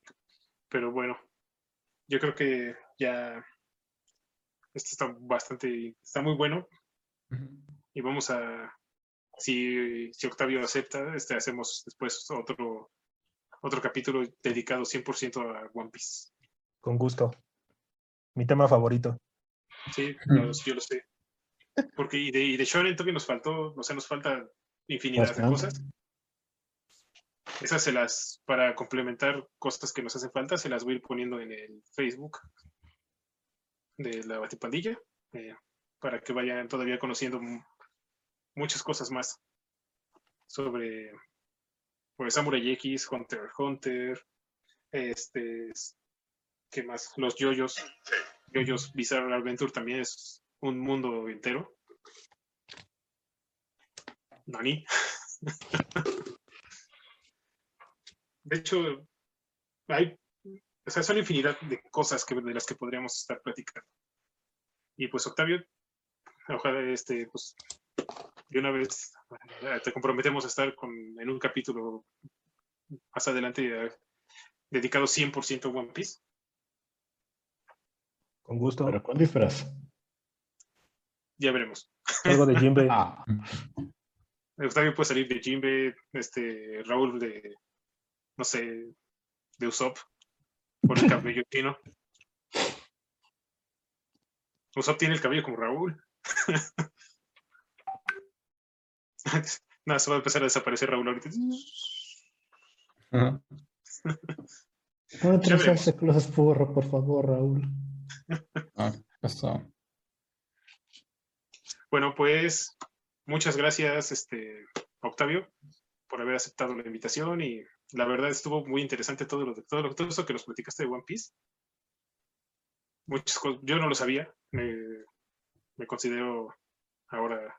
pero bueno, yo creo que ya esto está bastante, está muy bueno. Y vamos a, si, si Octavio acepta, este, hacemos después otro, otro capítulo dedicado 100% a One Piece. Con gusto. Mi tema favorito. Sí, yo, yo lo sé. Porque y de, y de Shonen todavía nos faltó, o sea, nos falta infinidad de cosas. Esas se las, para complementar cosas que nos hacen falta, se las voy a ir poniendo en el Facebook de la Batipandilla, eh, para que vayan todavía conociendo mu- muchas cosas más sobre pues, Samurai X, Hunter x Hunter, este, ¿qué más? Los yoyos, yoyos Bizarre Adventure también es un mundo entero. Nani. (laughs) De hecho, hay, o sea, son infinidad de cosas que, de las que podríamos estar platicando. Y pues, Octavio, ojalá este, pues, de una vez eh, te comprometemos a estar con, en un capítulo más adelante eh, dedicado 100% a One Piece. Con gusto. Pero con disfraz. Ya veremos. Algo de Jimbe. (laughs) Ah, Octavio puede salir de Jimbe, este, Raúl de, no sé, de Usopp, por el (laughs) cabello chino. Usopp tiene el cabello como Raúl. (laughs) Nada, se va a empezar a desaparecer Raúl ahorita. Ajá. no furro, por favor, Raúl. Ah, ¿qué pasó? Bueno, pues muchas gracias, este, Octavio, por haber aceptado la invitación y la verdad estuvo muy interesante todo lo de todo, lo, todo eso que nos platicaste de One Piece. Muchas cosas, yo no lo sabía, me, me considero ahora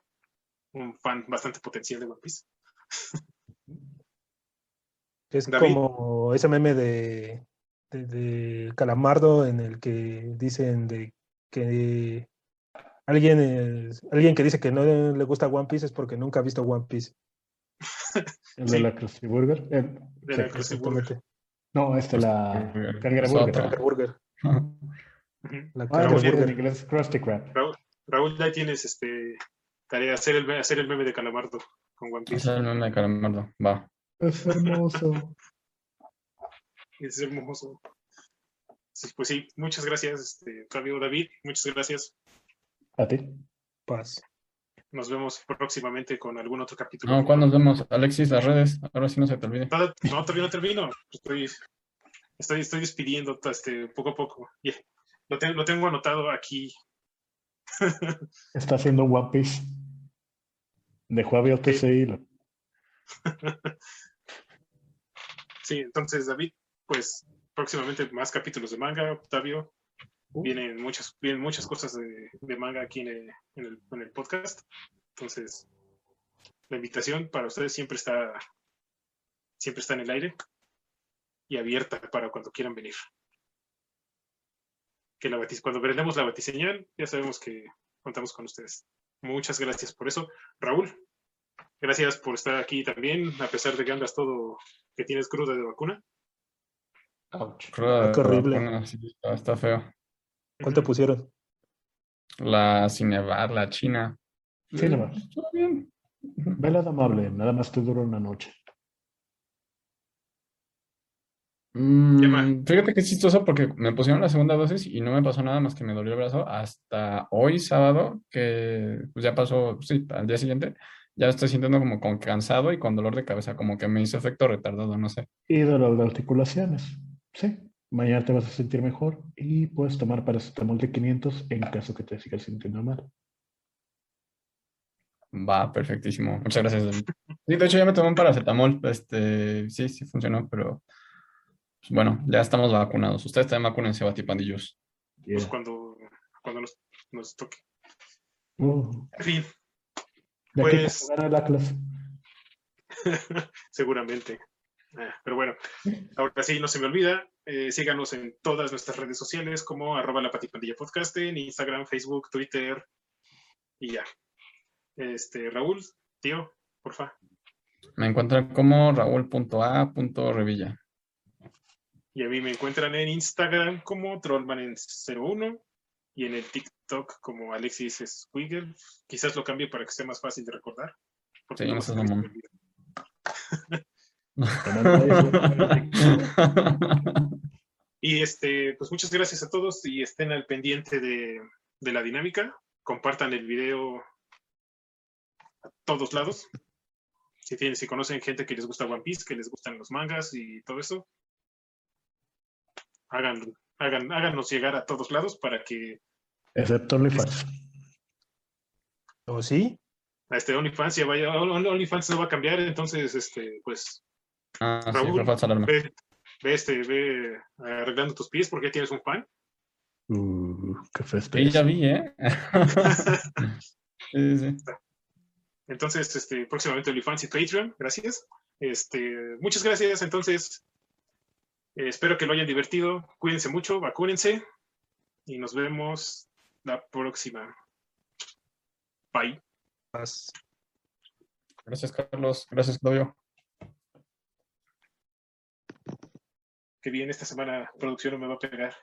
un fan bastante potencial de One Piece. Es David. como ese meme de, de, de Calamardo en el que dicen de que alguien, es- alguien que dice que no le gusta One Piece es porque nunca ha visto One Piece. (laughs) El Sí. de la Krusty Burger. el- De la Krusty Burger. No, este, la Burger. Burger. Ujú. La Ah, burger en burger. inglés, Krusty Krab. Raúl, Raúl, ya tienes este tarea hacer el, hacer el meme de Calamardo con One Piece. el meme de Calamardo. Va. Es hermoso. Es hermoso. Sí, pues sí, muchas gracias, este, Fabio David, muchas gracias. A ti. Paz. Nos vemos próximamente con algún otro capítulo. No, ¿cuándo nos vemos? Alexis, las redes. Ahora sí no se te olvide. Toda- No, todavía no termino. Estoy, estoy, estoy despidiendo este, poco a poco. Yeah. Lo, tengo, lo tengo anotado aquí. (laughs) Está haciendo One Piece. Dejó abierto ese hilo. (laughs) Sí, entonces, David, pues próximamente más capítulos de manga, Octavio. Uh. Vienen muchas, vienen muchas cosas de, de manga aquí en el, en, el, en el podcast. Entonces, la invitación para ustedes siempre está, siempre está en el aire y abierta para cuando quieran venir. Que la batis- cuando vendemos la batiseñal, ya sabemos que contamos con ustedes. Muchas gracias por eso. Raúl, gracias por estar aquí también, a pesar de que andas todo, que tienes cruda de vacuna. Ouch. Cruda de Qué horrible. vacuna, sí, está, está feo. ¿Cuál te pusieron? La Cinebar, la China. Cinebar. Todo bien. Ujú. Vela de amable, nada más te dura una noche. Mm, fíjate que es chistoso porque me pusieron la segunda dosis y no me pasó nada más que me dolió el brazo hasta hoy sábado, que pues ya pasó, sí, al día siguiente, ya estoy sintiendo como con cansado y con dolor de cabeza, como que me hizo efecto retardado, no sé. Y dolor de articulaciones. Sí. Mañana te vas a sentir mejor y puedes tomar paracetamol de 500 en caso que te sigas sintiendo mal. Va, perfectísimo. Muchas gracias. Sí, de hecho ya me tomé un paracetamol, este, sí, sí funcionó, pero pues, bueno, ya estamos vacunados. Ustedes también vacúnense, batipandillos. Pues Yeah. cuando, cuando nos, nos toque. Uh, En fin, de Pues- (laughs) seguramente. Ah, Pero bueno, ahora sí, no se me olvida, eh, síganos en todas nuestras redes sociales como arroba la patipandilla podcast en Instagram, Facebook, Twitter y ya. Este, Raúl, tío, porfa. Me encuentran como raúl.a.revilla. Y a mí me encuentran en Instagram como Trollman01 y en el TikTok como Alexis Squiggle. Quizás lo cambie para que sea más fácil de recordar. porque Sí, no mamón. olvida. (laughs) Y este, pues muchas gracias a todos y estén al pendiente de, de la dinámica. Compartan el video a todos lados. Si tienen, si conocen gente que les gusta One Piece, que les gustan los mangas y todo eso, hagan, hagan, háganos llegar a todos lados para que Excepto OnlyFans. ¿O sí? a este OnlyFans ya vaya, OnlyFans no va a cambiar, entonces este, pues Ah, sí, Raúl, alarma. ve, ve este, ve arreglando tus pies porque ya tienes un fan. Uh, qué Sí, ya vi, ¿eh? (laughs) Sí, sí, sí. Entonces, este, próximamente OnlyFans y Patreon, gracias. Este, muchas gracias. Entonces, eh, espero que lo hayan divertido. Cuídense mucho, vacúnense y nos vemos la próxima. Bye. Gracias, Carlos. Gracias, Claudio. Que bien, esta semana producción no me va a pegar.